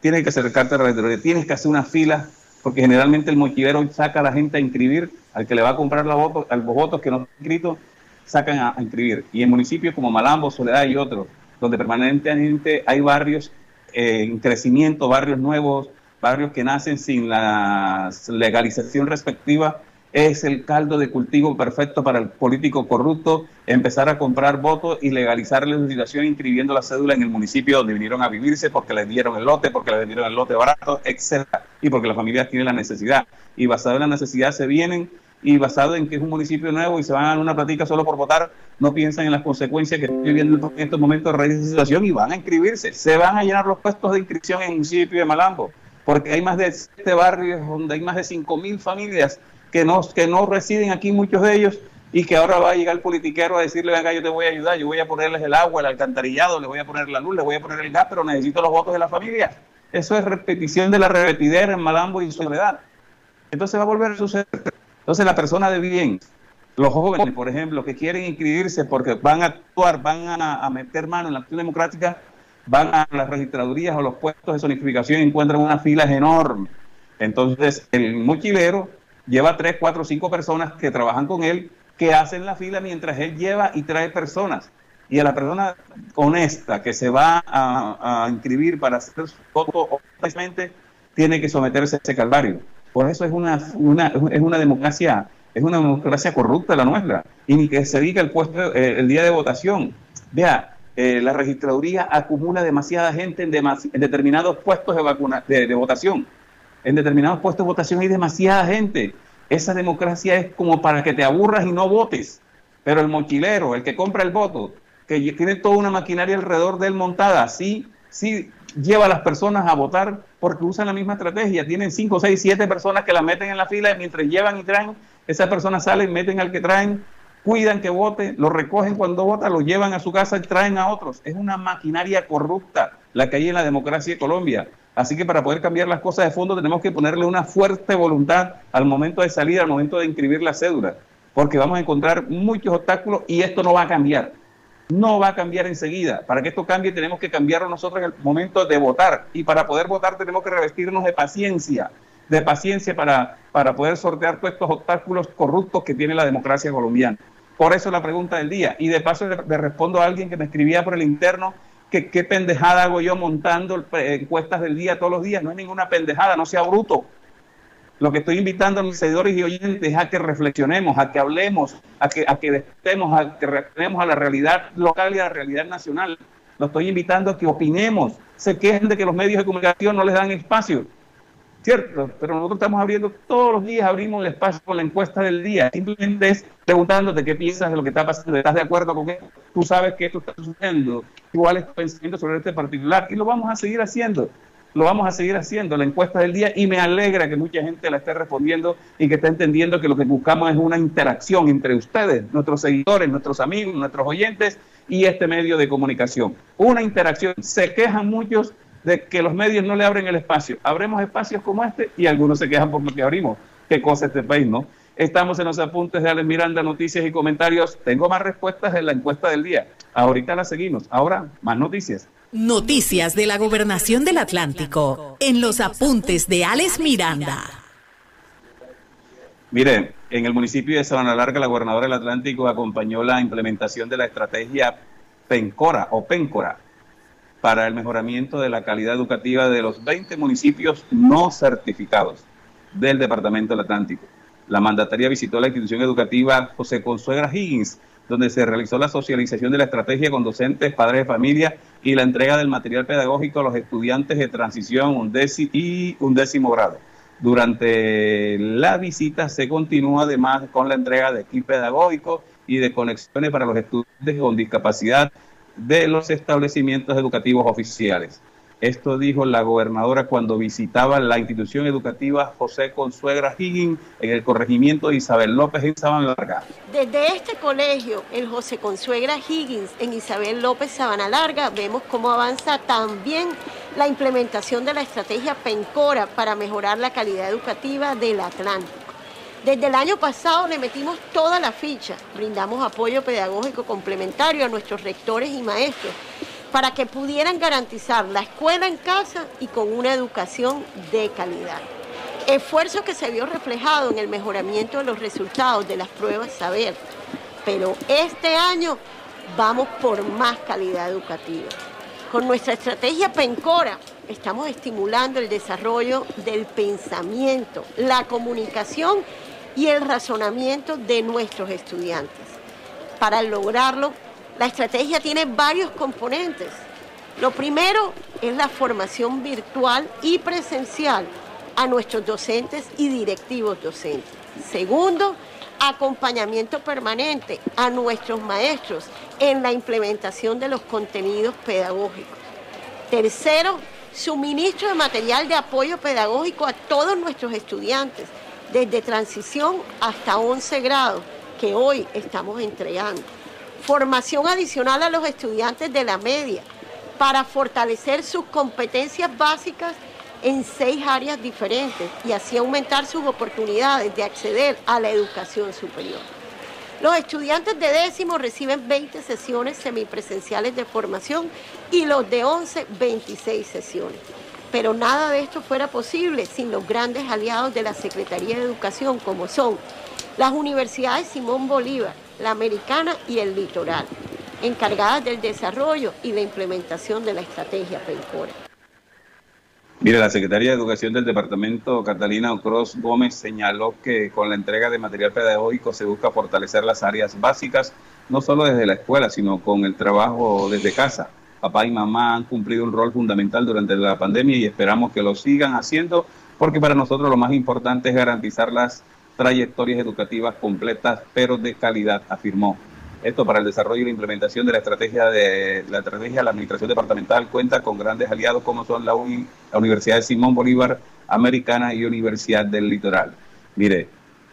Tienes que acercarte a la registraduría. Tienes que hacer una fila, porque generalmente el mochilero saca a la gente a inscribir, al que le va a comprar la voto, a los votos que no están inscritos, sacan a, a inscribir. Y en municipios como Malambo, Soledad y otros, donde permanentemente hay barrios eh, en crecimiento, barrios nuevos, barrios que nacen sin la legalización respectiva, es el caldo de cultivo perfecto para el político corrupto empezar a comprar votos y legalizar la legislación inscribiendo la cédula en el municipio donde vinieron a vivirse porque les dieron el lote, porque les dieron el lote barato, etcétera, y porque las familias tienen la necesidad. Y basado en la necesidad se vienen y basado en que es un municipio nuevo y se van a una platica solo por votar, no piensan en las consecuencias que están viviendo en estos momentos a raíz de situación y van a inscribirse. Se van a llenar los puestos de inscripción en el municipio de Malambo, porque hay más de siete barrios donde hay más de cinco mil familias que no, que no residen aquí, muchos de ellos, y que ahora va a llegar el politiquero a decirle, venga, yo te voy a ayudar, yo voy a ponerles el agua, el alcantarillado, le voy a poner la luz, le voy a poner el gas, pero necesito los votos de la familia. Eso es repetición de la repetidera en Malambo y Soledad. Entonces va a volver a suceder. Entonces la persona de bien, los jóvenes, por ejemplo, que quieren inscribirse porque van a actuar, van a, a meter mano en la acción democrática, van a las registradurías o los puestos de zonificación y encuentran unas filas enormes. Entonces el mochilero lleva tres, cuatro, cinco personas que trabajan con él, que hacen la fila mientras él lleva y trae personas. Y a la persona honesta que se va a, a inscribir para hacer su voto honestamente, tiene que someterse a ese calvario. Por eso es una, una, es una democracia, es una democracia corrupta la nuestra. Y ni que se diga el puesto, eh, el día de votación. Vea, eh, la registraduría acumula demasiada gente en, demasi en determinados puestos de, vacuna, de, de votación en determinados puestos de votación hay demasiada gente. Esa democracia es como para que te aburras y no votes. Pero el mochilero, el que compra el voto, que tiene toda una maquinaria alrededor de él montada, sí, sí lleva a las personas a votar porque usan la misma estrategia. Tienen 5, 6, 7 personas que la meten en la fila y mientras llevan y traen, esas personas salen, meten al que traen, cuidan que vote, lo recogen cuando vota, lo llevan a su casa y traen a otros. Es una maquinaria corrupta la que hay en la democracia de Colombia. Así que para poder cambiar las cosas de fondo tenemos que ponerle una fuerte voluntad al momento de salir, al momento de inscribir la cédula, porque vamos a encontrar muchos obstáculos y esto no va a cambiar. No va a cambiar enseguida. Para que esto cambie tenemos que cambiarlo nosotros en el momento de votar. Y para poder votar tenemos que revestirnos de paciencia, de paciencia para, para poder sortear todos estos obstáculos corruptos que tiene la democracia colombiana. Por eso la pregunta del día. Y de paso le, le respondo a alguien que me escribía por el interno que qué pendejada hago yo montando encuestas del día todos los días. No es ninguna pendejada, no sea bruto. Lo que estoy invitando a mis seguidores y oyentes es a que reflexionemos, a que hablemos, a que, a que despertemos, a que reaccionemos a la realidad local y a la realidad nacional. Lo estoy invitando a que opinemos, se quejen de que los medios de comunicación no les dan espacio. Cierto, pero nosotros estamos abriendo todos los días, abrimos el espacio con la encuesta del día. Simplemente es preguntándote qué piensas de lo que está pasando, ¿estás de acuerdo con esto? Tú sabes que esto está sucediendo, cuál es tu pensamiento sobre este particular y lo vamos a seguir haciendo. Lo vamos a seguir haciendo, la encuesta del día, y me alegra que mucha gente la esté respondiendo y que esté entendiendo que lo que buscamos es una interacción entre ustedes, nuestros seguidores, nuestros amigos, nuestros oyentes y este medio de comunicación. Una interacción. Se quejan muchos de que los medios no le abren el espacio. Abremos espacios como este y algunos se quejan por lo que abrimos. Qué cosa este país, ¿no? Estamos en los apuntes de Alex Miranda, noticias y comentarios. Tengo más respuestas en la encuesta del día. Ahorita la seguimos. Ahora, más noticias.
Noticias de la Gobernación del Atlántico en los apuntes de Alex Miranda.
Mire, en el municipio de Sabana Larga, la gobernadora del Atlántico acompañó la implementación de la estrategia PENCORA o PENCORA para el mejoramiento de la calidad educativa de los 20 municipios no certificados del Departamento del Atlántico. La mandataria visitó la institución educativa José Consuegra Higgins, donde se realizó la socialización de la estrategia con docentes, padres de familia y la entrega del material pedagógico a los estudiantes de transición undécimo y undécimo grado. Durante la visita se continúa además con la entrega de equipo pedagógico y de conexiones para los estudiantes con discapacidad de los establecimientos educativos oficiales. Esto dijo la gobernadora cuando visitaba la institución educativa José Consuegra Higgins en el corregimiento de Isabel López en Sabana Larga.
Desde este colegio, el José Consuegra Higgins en Isabel López Sabana Larga, vemos cómo avanza también la implementación de la estrategia PENCORA para mejorar la calidad educativa del Atlántico. Desde el año pasado le metimos toda la ficha, brindamos apoyo pedagógico complementario a nuestros rectores y maestros para que pudieran garantizar la escuela en casa y con una educación de calidad. Esfuerzo que se vio reflejado en el mejoramiento de los resultados de las pruebas saber. Pero este año vamos por más calidad educativa. Con nuestra estrategia PENCORA estamos estimulando el desarrollo del pensamiento, la comunicación y el razonamiento de nuestros estudiantes. Para lograrlo, la estrategia tiene varios componentes. Lo primero es la formación virtual y presencial a nuestros docentes y directivos docentes. Segundo, acompañamiento permanente a nuestros maestros en la implementación de los contenidos pedagógicos. Tercero, suministro de material de apoyo pedagógico a todos nuestros estudiantes, desde transición hasta 11 grados, que hoy estamos entregando formación adicional a los estudiantes de la media para fortalecer sus competencias básicas en seis áreas diferentes y así aumentar sus oportunidades de acceder a la educación superior. Los estudiantes de décimo reciben 20 sesiones semipresenciales de formación y los de 11, 26 sesiones. Pero nada de esto fuera posible sin los grandes aliados de la Secretaría de Educación como son las universidades Simón Bolívar, la americana y el litoral, encargadas del desarrollo y la implementación de la estrategia PENCORA.
Mire, la Secretaría de Educación del Departamento, Catalina Ocros Gómez, señaló que con la entrega de material pedagógico se busca fortalecer las áreas básicas, no solo desde la escuela, sino con el trabajo desde casa. Papá y mamá han cumplido un rol fundamental durante la pandemia y esperamos que lo sigan haciendo, porque para nosotros lo más importante es garantizar las trayectorias educativas completas, pero de calidad, afirmó. Esto para el desarrollo y la implementación de la estrategia de la estrategia de la administración departamental cuenta con grandes aliados como son la, Universidad de Simón Bolívar Americana y Universidad del Litoral. Mire,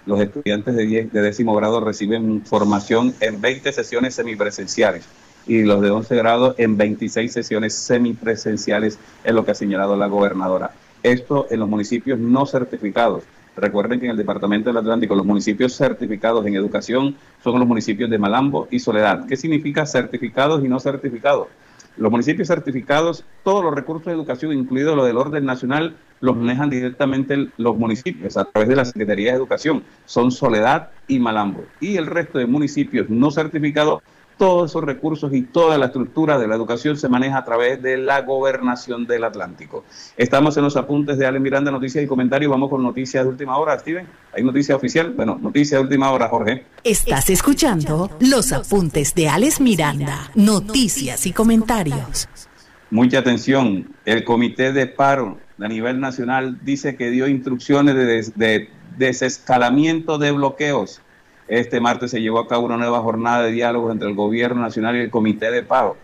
los estudiantes de, de décimo grado reciben formación en 20 sesiones semipresenciales y los de 11 grado en 26 sesiones semipresenciales, es lo que ha señalado la gobernadora. Esto en los municipios no certificados. Recuerden que en el Departamento del Atlántico los municipios certificados en educación son los municipios de Malambo y Soledad. ¿Qué significa certificados y no certificados? Los municipios certificados, todos los recursos de educación, incluido lo del orden nacional, los manejan directamente los municipios a través de la Secretaría de Educación. Son Soledad y Malambo. Y el resto de municipios no certificados todos esos recursos y toda la estructura de la educación se maneja a través de la gobernación del Atlántico. Estamos en los apuntes de Ale Miranda, noticias y comentarios. Vamos con noticias de última hora, Steven. ¿Hay noticia oficial? Bueno, noticias de última hora, Jorge.
Estás escuchando los apuntes de Alex Miranda, noticias y comentarios.
Mucha atención. El Comité de Paro a nivel nacional dice que dio instrucciones de, de desescalamiento de bloqueos este martes se llevó a cabo una nueva jornada de diálogo entre el Gobierno Nacional y el Comité de Paro.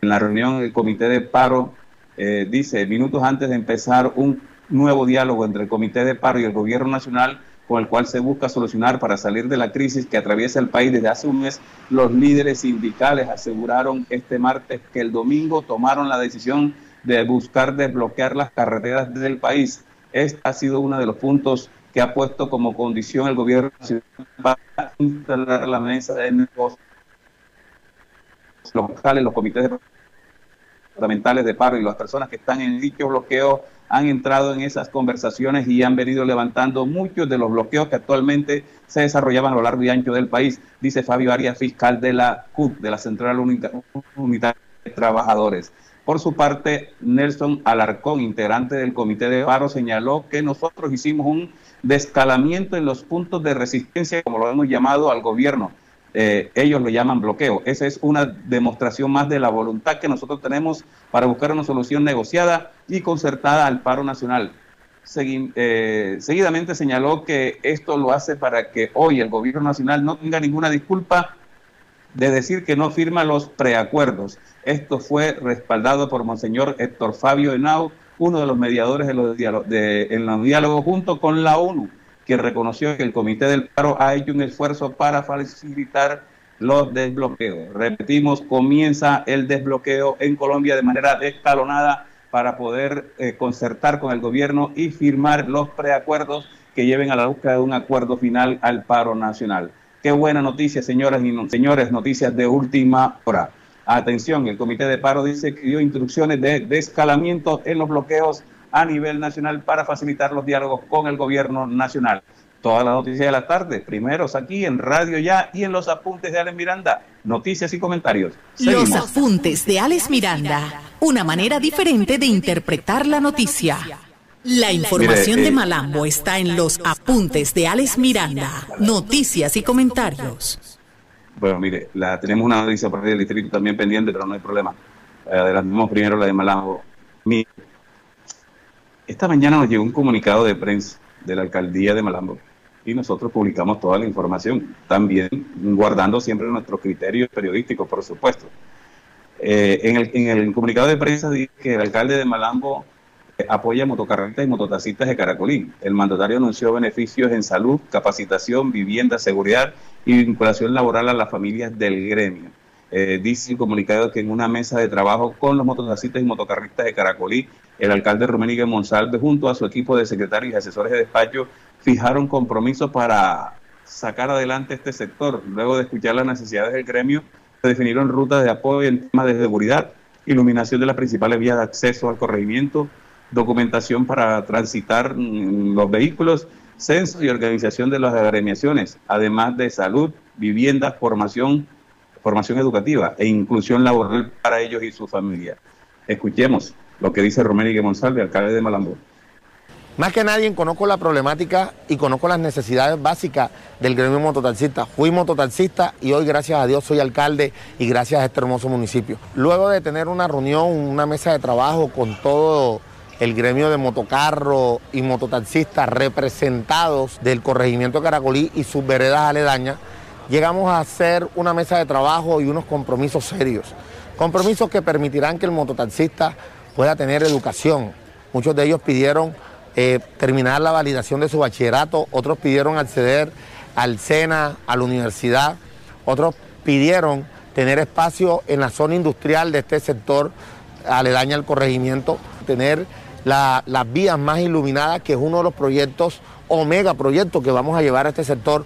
En la reunión, el Comité de Paro eh, dice, minutos antes de empezar un nuevo diálogo entre el Comité de Paro y el Gobierno Nacional, con el cual se busca solucionar para salir de la crisis que atraviesa el país desde hace un mes, los líderes sindicales aseguraron este martes que el domingo tomaron la decisión de buscar desbloquear las carreteras del país. Este ha sido uno de los puntos que ha puesto como condición el gobierno para instalar la mesa de negocios locales, los comités departamentales de paro y las personas que están en dicho bloqueo han entrado en esas conversaciones y han venido levantando muchos de los bloqueos que actualmente se desarrollaban a lo largo y ancho del país, dice Fabio Arias, fiscal de la CUT, de la Central Unitaria de Trabajadores. Por su parte, Nelson Alarcón, integrante del Comité de Paro, señaló que nosotros hicimos un de escalamiento en los puntos de resistencia, como lo hemos llamado al gobierno. Eh, ellos lo llaman bloqueo. Esa es una demostración más de la voluntad que nosotros tenemos para buscar una solución negociada y concertada al paro nacional. Eh, seguidamente señaló que esto lo hace para que hoy el gobierno nacional no tenga ninguna disculpa de decir que no firma los preacuerdos. Esto fue respaldado por Monseñor Héctor Fabio Henao, uno de los mediadores de los de, en los diálogos junto con la ONU, que reconoció que el Comité del Paro ha hecho un esfuerzo para facilitar los desbloqueos. Repetimos, comienza el desbloqueo en Colombia de manera escalonada para poder eh, concertar con el gobierno y firmar los preacuerdos que lleven a la búsqueda de un acuerdo final al paro nacional. Qué buena noticia, señoras y señores, noticias de última hora. Atención, el Comité de Paro dice que dio instrucciones de descalamiento en los bloqueos a nivel nacional para facilitar los diálogos con el gobierno nacional. Todas las noticias de la tarde, primeros aquí en Radio Ya y en los apuntes de Alex Miranda. Noticias y comentarios.
Los apuntes de Alex Miranda. Una manera diferente de interpretar la noticia. La información de eh, Malambo está en los apuntes de Alex Miranda. Noticias y comentarios.
Bueno, mire, la, tenemos una noticia por el distrito también pendiente, pero no hay problema. Adelantemos primero la de Malambo. Mire, esta mañana nos llegó un comunicado de prensa de la alcaldía de Malambo y nosotros publicamos toda la información, también guardando siempre nuestros criterios periodísticos, por supuesto. Eh, en, el, en, el, comunicado de prensa dice que el alcalde de Malambo eh, apoya motocarretas y mototaxistas de Caracolín. El mandatario anunció beneficios en salud, capacitación, vivienda, seguridad y vinculación laboral a las familias del gremio. Eh, dice el comunicado que en una mesa de trabajo con los mototaxistas y motocarristas de Caracolí, el alcalde Roménigue Monsalve junto a su equipo de secretarios y asesores de despacho fijaron compromisos para sacar adelante este sector. Luego de escuchar las necesidades del gremio, se definieron rutas de apoyo en temas de seguridad, iluminación de las principales vías de acceso al corregimiento, documentación para transitar mm, los vehículos, censo y organización de las agremiaciones, además de salud, vivienda, formación, formación educativa e inclusión laboral para ellos y su familia. Escuchemos lo que dice Romero Monsalve, alcalde de Malambó.
Más que nadie conozco la problemática y conozco las necesidades básicas del gremio mototaxista. Fui mototaxista y hoy gracias a Dios soy alcalde y gracias a este hermoso municipio. Luego de tener una reunión, una mesa de trabajo con todo el gremio de motocarro y mototaxistas representados del corregimiento Caracolí y sus veredas aledañas, llegamos a hacer una mesa de trabajo y unos compromisos serios. Compromisos que permitirán que el mototaxista pueda tener educación. Muchos de ellos pidieron eh, terminar la validación de su bachillerato, otros pidieron acceder al SENA, a la universidad, otros pidieron tener espacio en la zona industrial de este sector aledaña al corregimiento, tener las vías más iluminadas, que es uno de los proyectos o megaproyectos que vamos a llevar a este sector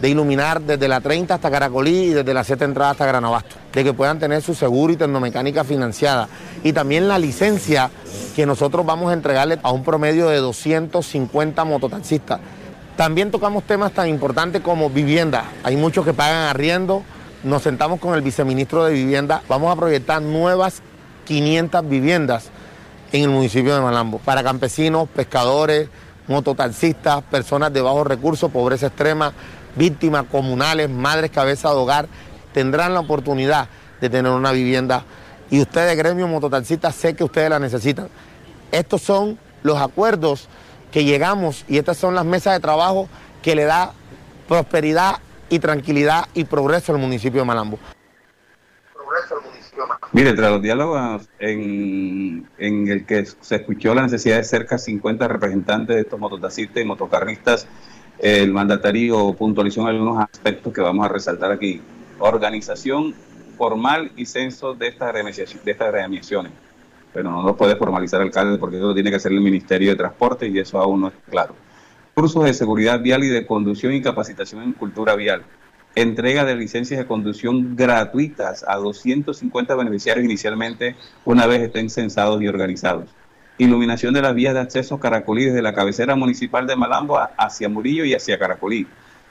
de iluminar desde la 30 hasta Caracolí y desde la 7 entrada hasta Granabasto, de que puedan tener su seguro y tecnomecánica financiada y también la licencia que nosotros vamos a entregarle a un promedio de 250 mototaxistas. También tocamos temas tan importantes como vivienda. Hay muchos que pagan arriendo. Nos sentamos con el viceministro de Vivienda. Vamos a proyectar nuevas 500 viviendas en el municipio de Malambo para campesinos, pescadores, mototaxistas, personas de bajos recursos, pobreza extrema, víctimas comunales, madres cabeza de hogar, tendrán la oportunidad de tener una vivienda y ustedes, gremio mototaxistas, sé que ustedes la necesitan. Estos son los acuerdos que llegamos y estas son las mesas de trabajo que le da prosperidad y tranquilidad y progreso al municipio de Malambo.
Mire, tras los diálogos en, en, el que se escuchó la necesidad de cerca de 50 representantes de estos mototaxistas y motocarristas el mandatario puntualizó algunos aspectos que vamos a resaltar aquí. Organización formal y censo de estas agremiaciones. De estas Pero no lo puede formalizar el alcalde porque eso lo tiene que hacer el Ministerio de Transporte y eso aún no es claro. Cursos de seguridad vial y de conducción y capacitación en cultura vial. Entrega de licencias de conducción gratuitas a 250 beneficiarios inicialmente una vez estén censados y organizados. Iluminación de las vías de acceso Caracolí desde la cabecera municipal de Malambo hacia Murillo y hacia Caracolí,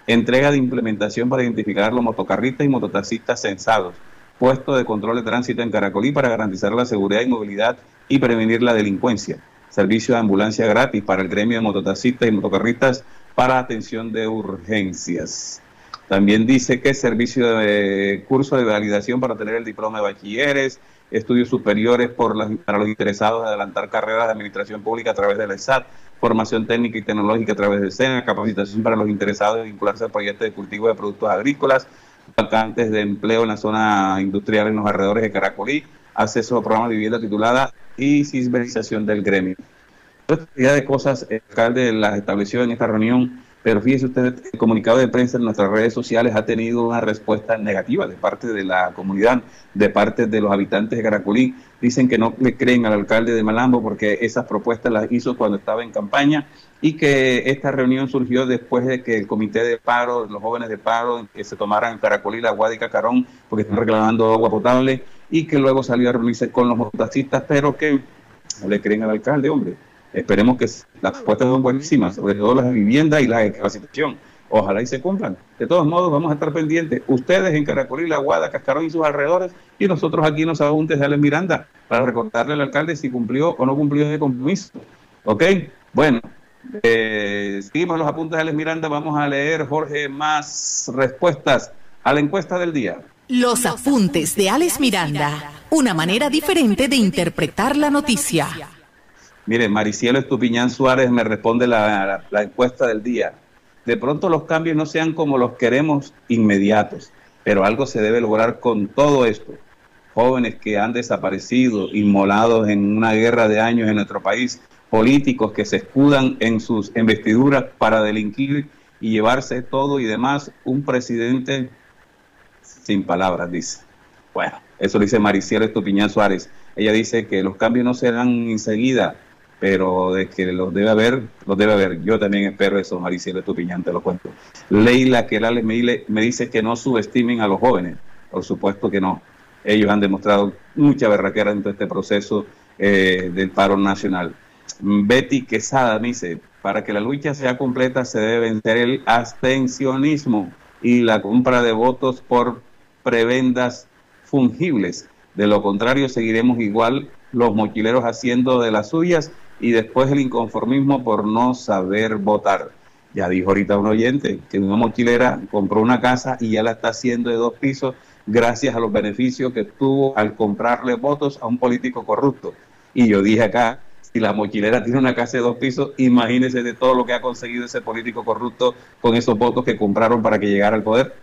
entrega de implementación para identificar los motocarristas y mototaxistas censados, puesto de control de tránsito en Caracolí para garantizar la seguridad y movilidad y prevenir la delincuencia, servicio de ambulancia gratis para el gremio de mototaxistas y motocarristas para atención de urgencias. También dice que servicio de curso de validación para tener el diploma de bachilleres, estudios superiores para los interesados en adelantar carreras de administración pública a través de la ESAT, formación técnica y tecnológica a través de SENA, capacitación para los interesados en vincularse al proyecto de cultivo de productos agrícolas, vacantes de empleo en la zona industrial en los alrededores de Caracolí, acceso a programa de vivienda titulada y ciberización del gremio. Otra de cosas el alcalde las estableció en esta reunión pero fíjese usted, el comunicado de prensa en nuestras redes sociales ha tenido una respuesta negativa de parte de la comunidad, de parte de los habitantes de Caracolí. Dicen que no le creen al alcalde de Malambo porque esas propuestas las hizo cuando estaba en campaña y que esta reunión surgió después de que el comité de paro, los jóvenes de paro, que se tomaran en Caracolí, la Guadica Carón, porque están reclamando agua potable y que luego salió a reunirse con los mototaxistas, pero que no le creen al alcalde, hombre. Esperemos que las propuestas son buenísimas, sobre todo las viviendas y la capacitación. Ojalá y se cumplan. De todos modos, vamos a estar pendientes. Ustedes en Caracolí, La Guada, Cascarón y sus alrededores, y nosotros aquí en los apuntes de Alex Miranda, para recordarle al alcalde si cumplió o no cumplió ese compromiso. ¿Ok? Bueno, eh, seguimos los apuntes de Alex Miranda. Vamos a leer, Jorge, más respuestas a la encuesta del día.
Los apuntes de Alex Miranda. Una manera diferente de interpretar la noticia.
Mire, Maricielo Estupiñán Suárez me responde la, encuesta del día. De pronto los cambios no sean como los queremos inmediatos, pero algo se debe lograr con todo esto. Jóvenes que han desaparecido, inmolados en una guerra de años en nuestro país, políticos que se escudan en sus investiduras para delinquir y llevarse todo y demás, un presidente sin palabras, dice. Bueno, eso lo dice Maricielo Estupiñán Suárez. Ella dice que los cambios no se dan enseguida, pero de que los debe haber, los debe haber. Yo también espero eso, Maricielo Tupiñán, te lo cuento. Leila que me, me dice que no subestimen a los jóvenes. Por supuesto que no. Ellos han demostrado mucha berraquera dentro de este proceso eh, del paro nacional. Betty Quesada me dice, para que la lucha sea completa se debe vencer el abstencionismo y la compra de votos por prebendas fungibles. De lo contrario, seguiremos igual los mochileros haciendo de las suyas y después el inconformismo por no saber votar. Ya dijo ahorita un oyente que una mochilera compró una casa y ya la está haciendo de dos pisos gracias a los beneficios que tuvo al comprarle votos a un político corrupto. Y yo dije acá, si la mochilera tiene una casa de dos pisos, imagínese de todo lo que ha conseguido ese político corrupto con esos votos que compraron para que llegara al poder.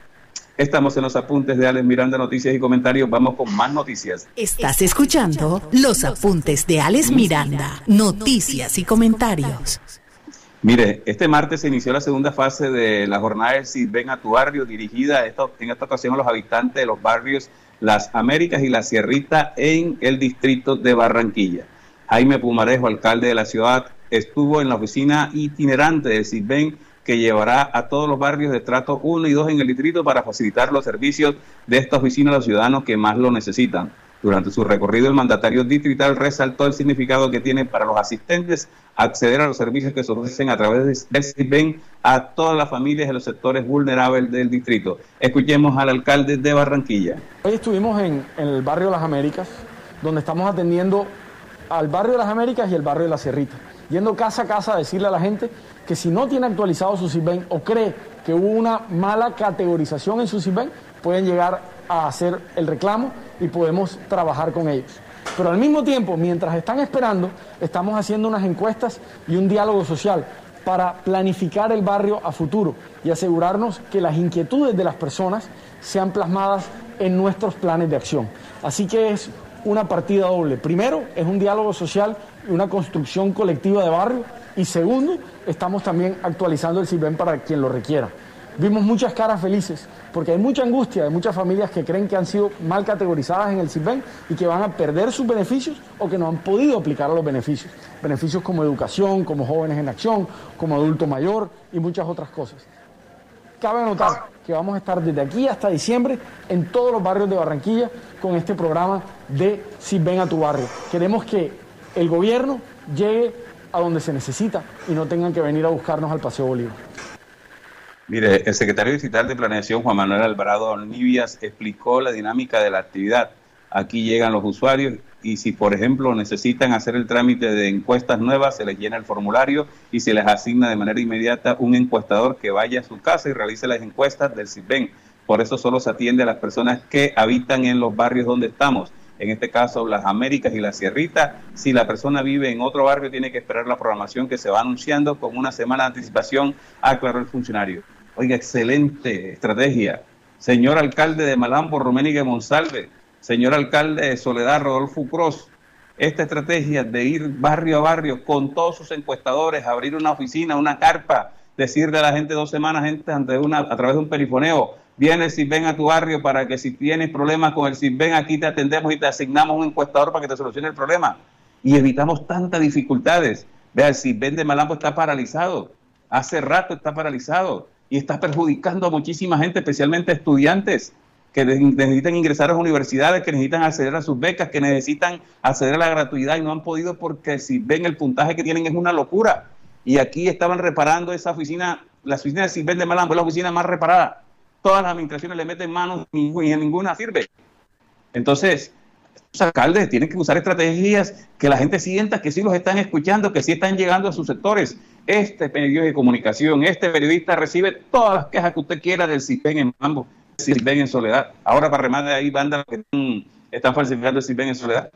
Estamos en los apuntes de Alex Miranda, noticias y comentarios. Vamos con más noticias.
Estás escuchando los apuntes de Alex Miranda, noticias y comentarios.
Mire, este martes se inició la segunda fase de la jornada de Si Ven a tu barrio, dirigida en esta ocasión a los habitantes de los barrios Las Américas y La Sierrita en el distrito de Barranquilla. Jaime Pumarejo, alcalde de la ciudad, estuvo en la oficina itinerante de Ven que llevará a todos los barrios de trato 1 y 2 en el distrito para facilitar los servicios de esta oficina a los ciudadanos que más lo necesitan. Durante su recorrido, el mandatario distrital resaltó el significado que tiene para los asistentes acceder a los servicios que se ofrecen a través del CIBEN a todas las familias de los sectores vulnerables del distrito. Escuchemos al alcalde de Barranquilla.
Hoy estuvimos en, en el barrio Las Américas, donde estamos atendiendo al barrio de Las Américas y el barrio de La Sierrita, yendo casa a casa a decirle a la gente que si no tiene actualizado su CIBEN o cree que hubo una mala categorización en su CIBEN, pueden llegar a hacer el reclamo y podemos trabajar con ellos. Pero al mismo tiempo, mientras están esperando, estamos haciendo unas encuestas y un diálogo social para planificar el barrio a futuro y asegurarnos que las inquietudes de las personas sean plasmadas en nuestros planes de acción. Así que es una partida doble. Primero, es un diálogo social y una construcción colectiva de barrio y segundo, estamos también actualizando el CIBEN para quien lo requiera. Vimos muchas caras felices, porque hay mucha angustia de muchas familias que creen que han sido mal categorizadas en el CIBEN y que van a perder sus beneficios o que no han podido aplicar los beneficios. Beneficios como educación, como jóvenes en acción, como adulto mayor y muchas otras cosas. Cabe notar que vamos a estar desde aquí hasta diciembre en todos los barrios de Barranquilla con este programa de CIBEN a tu barrio. Queremos que el gobierno llegue a donde se necesita y no tengan que venir a buscarnos al Paseo Bolívar.
Mire, el secretario distrital de Planeación, Juan Manuel Alvarado Nivias, explicó la dinámica de la actividad. Aquí llegan los usuarios y si, por ejemplo, necesitan hacer el trámite de encuestas nuevas, se les llena el formulario y se les asigna de manera inmediata un encuestador que vaya a su casa y realice las encuestas del CIBEN. Por eso solo se atiende a las personas que habitan en los barrios donde estamos en este caso las Américas y la Sierrita. Si la persona vive en otro barrio, tiene que esperar la programación que se va anunciando con una semana de anticipación, aclaró el funcionario. Oiga, excelente estrategia. señor alcalde de Malambo, Roménigue Monsalve, señor alcalde de Soledad, Rodolfo Cross, esta estrategia de ir barrio a barrio con todos sus encuestadores, abrir una oficina, una carpa, decirle a la gente dos semanas gente ante una, a través de un perifoneo, viene si ven a tu barrio para que si tienes problemas con el si ven aquí te atendemos y te asignamos un encuestador para que te solucione el problema. Y evitamos tantas dificultades. Vea, el ven de Malambo está paralizado. Hace rato está paralizado y está perjudicando a muchísima gente, especialmente estudiantes que necesitan ingresar a las universidades, que necesitan acceder a sus becas, que necesitan acceder a la gratuidad y no han podido porque si ven el puntaje que tienen es una locura. Y aquí estaban reparando esa oficina, la oficina de Silven de Malambo es la oficina más reparada. Todas las administraciones le meten manos y ninguna sirve. Entonces, los alcaldes tienen que usar estrategias que la gente sienta que sí los están escuchando, que sí están llegando a sus sectores. Este medio de comunicación, este periodista recibe todas las quejas que usted quiera del CIPEN en Mambo, CIPEN en Soledad. Ahora para remate ahí bandas que están, falsificando el CIPEN en Soledad.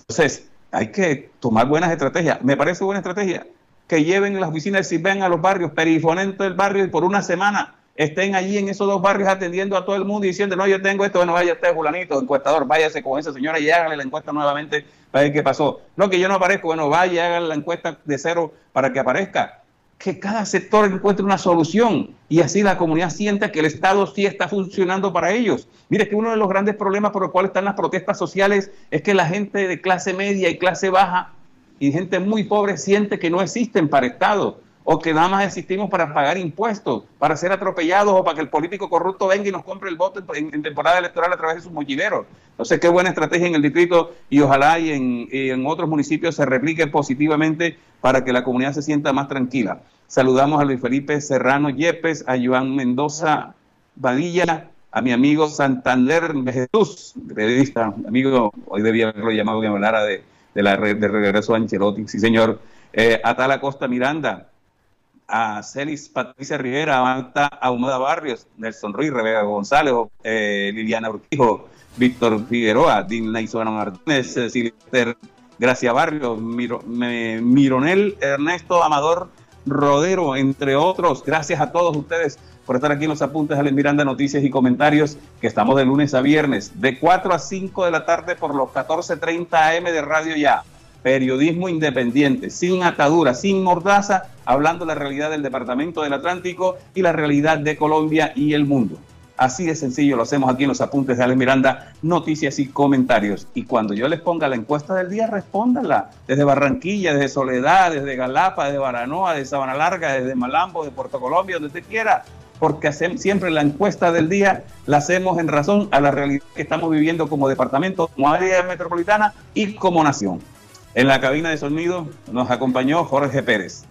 Entonces, hay que tomar buenas estrategias. Me parece buena estrategia que lleven las oficinas del CIPEN a los barrios, perifonento del barrio y por una semana estén allí en esos dos barrios atendiendo a todo el mundo y diciendo, no, yo tengo esto, bueno, vaya usted, fulanito, encuestador, váyase con esa señora y hágale la encuesta nuevamente para ver qué pasó. No, que yo no aparezco, bueno, vaya hágale la encuesta de cero para que aparezca. Que cada sector encuentre una solución y así la comunidad sienta que el Estado sí está funcionando para ellos. Mire que uno de los grandes problemas por los cuales están las protestas sociales es que la gente de clase media y clase baja y gente muy pobre siente que no existen para Estado o que nada más existimos para pagar impuestos, para ser atropellados o para que el político corrupto venga y nos compre el voto en, temporada electoral a través de sus mochileros. Entonces, qué buena estrategia en el distrito y ojalá y en, en, otros municipios se replique positivamente para que la comunidad se sienta más tranquila. Saludamos a Luis Felipe Serrano Yepes, a Joan Mendoza Badilla, a mi amigo Santander Jesús, periodista, amigo, hoy debía haberlo llamado que me hablara de, de, la, de regreso a Ancelotti, sí señor, eh, a Tala Costa Miranda, a Celis Patricia Rivera, a Ahumada Barrios, Nelson Ruiz, Rebeca González, eh, Liliana Urquijo, Víctor Figueroa, Dina Isona Martínez, Silvester Gracia Barrios, Mironel Ernesto Amador Rodero, entre otros. Gracias a todos ustedes por estar aquí en los apuntes de Miranda Noticias y Comentarios, que estamos de lunes a viernes, de 4 a 5 de la tarde por los 14.30 AM de Radio Ya periodismo independiente, sin atadura, sin mordaza, hablando la realidad del Departamento del Atlántico y la realidad de Colombia y el mundo. Así de sencillo lo hacemos aquí en los apuntes de Alex Miranda, noticias y comentarios. Y cuando yo les ponga la encuesta del día, respóndanla. Desde Barranquilla, desde Soledad, desde Galapa, desde Baranoa, de Sabana Larga, desde Malambo, de Puerto Colombia, donde usted quiera. Porque hacemos siempre la encuesta del día la hacemos en razón a la realidad que estamos viviendo como departamento, como área metropolitana y como nación. En la cabina de sonido nos acompañó Jorge Pérez.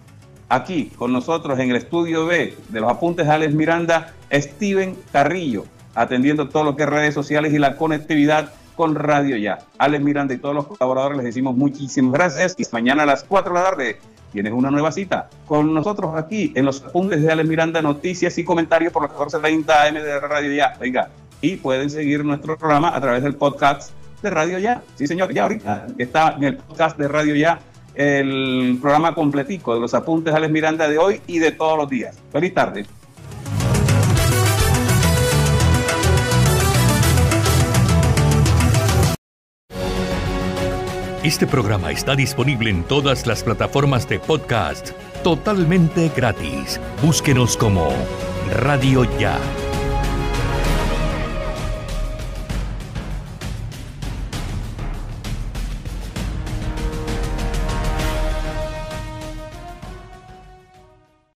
Aquí con nosotros en el estudio B de los apuntes de Alex Miranda, Steven Carrillo, atendiendo todo lo que es redes sociales y la conectividad con Radio Ya. Alex Miranda y todos los colaboradores les decimos muchísimas gracias y mañana a las 4 de la tarde tienes una nueva cita con nosotros aquí en los apuntes de Alex Miranda, noticias y comentarios por los 14.30 AM de Radio Ya. Venga, y pueden seguir nuestro programa a través del podcast de Radio Ya. Sí, señor, ya ahorita está en el podcast de Radio Ya el programa completico de los apuntes de Alex Miranda de hoy y de todos los días. Feliz tarde.
Este programa está disponible en todas las plataformas de podcast totalmente gratis. Búsquenos como Radio Ya.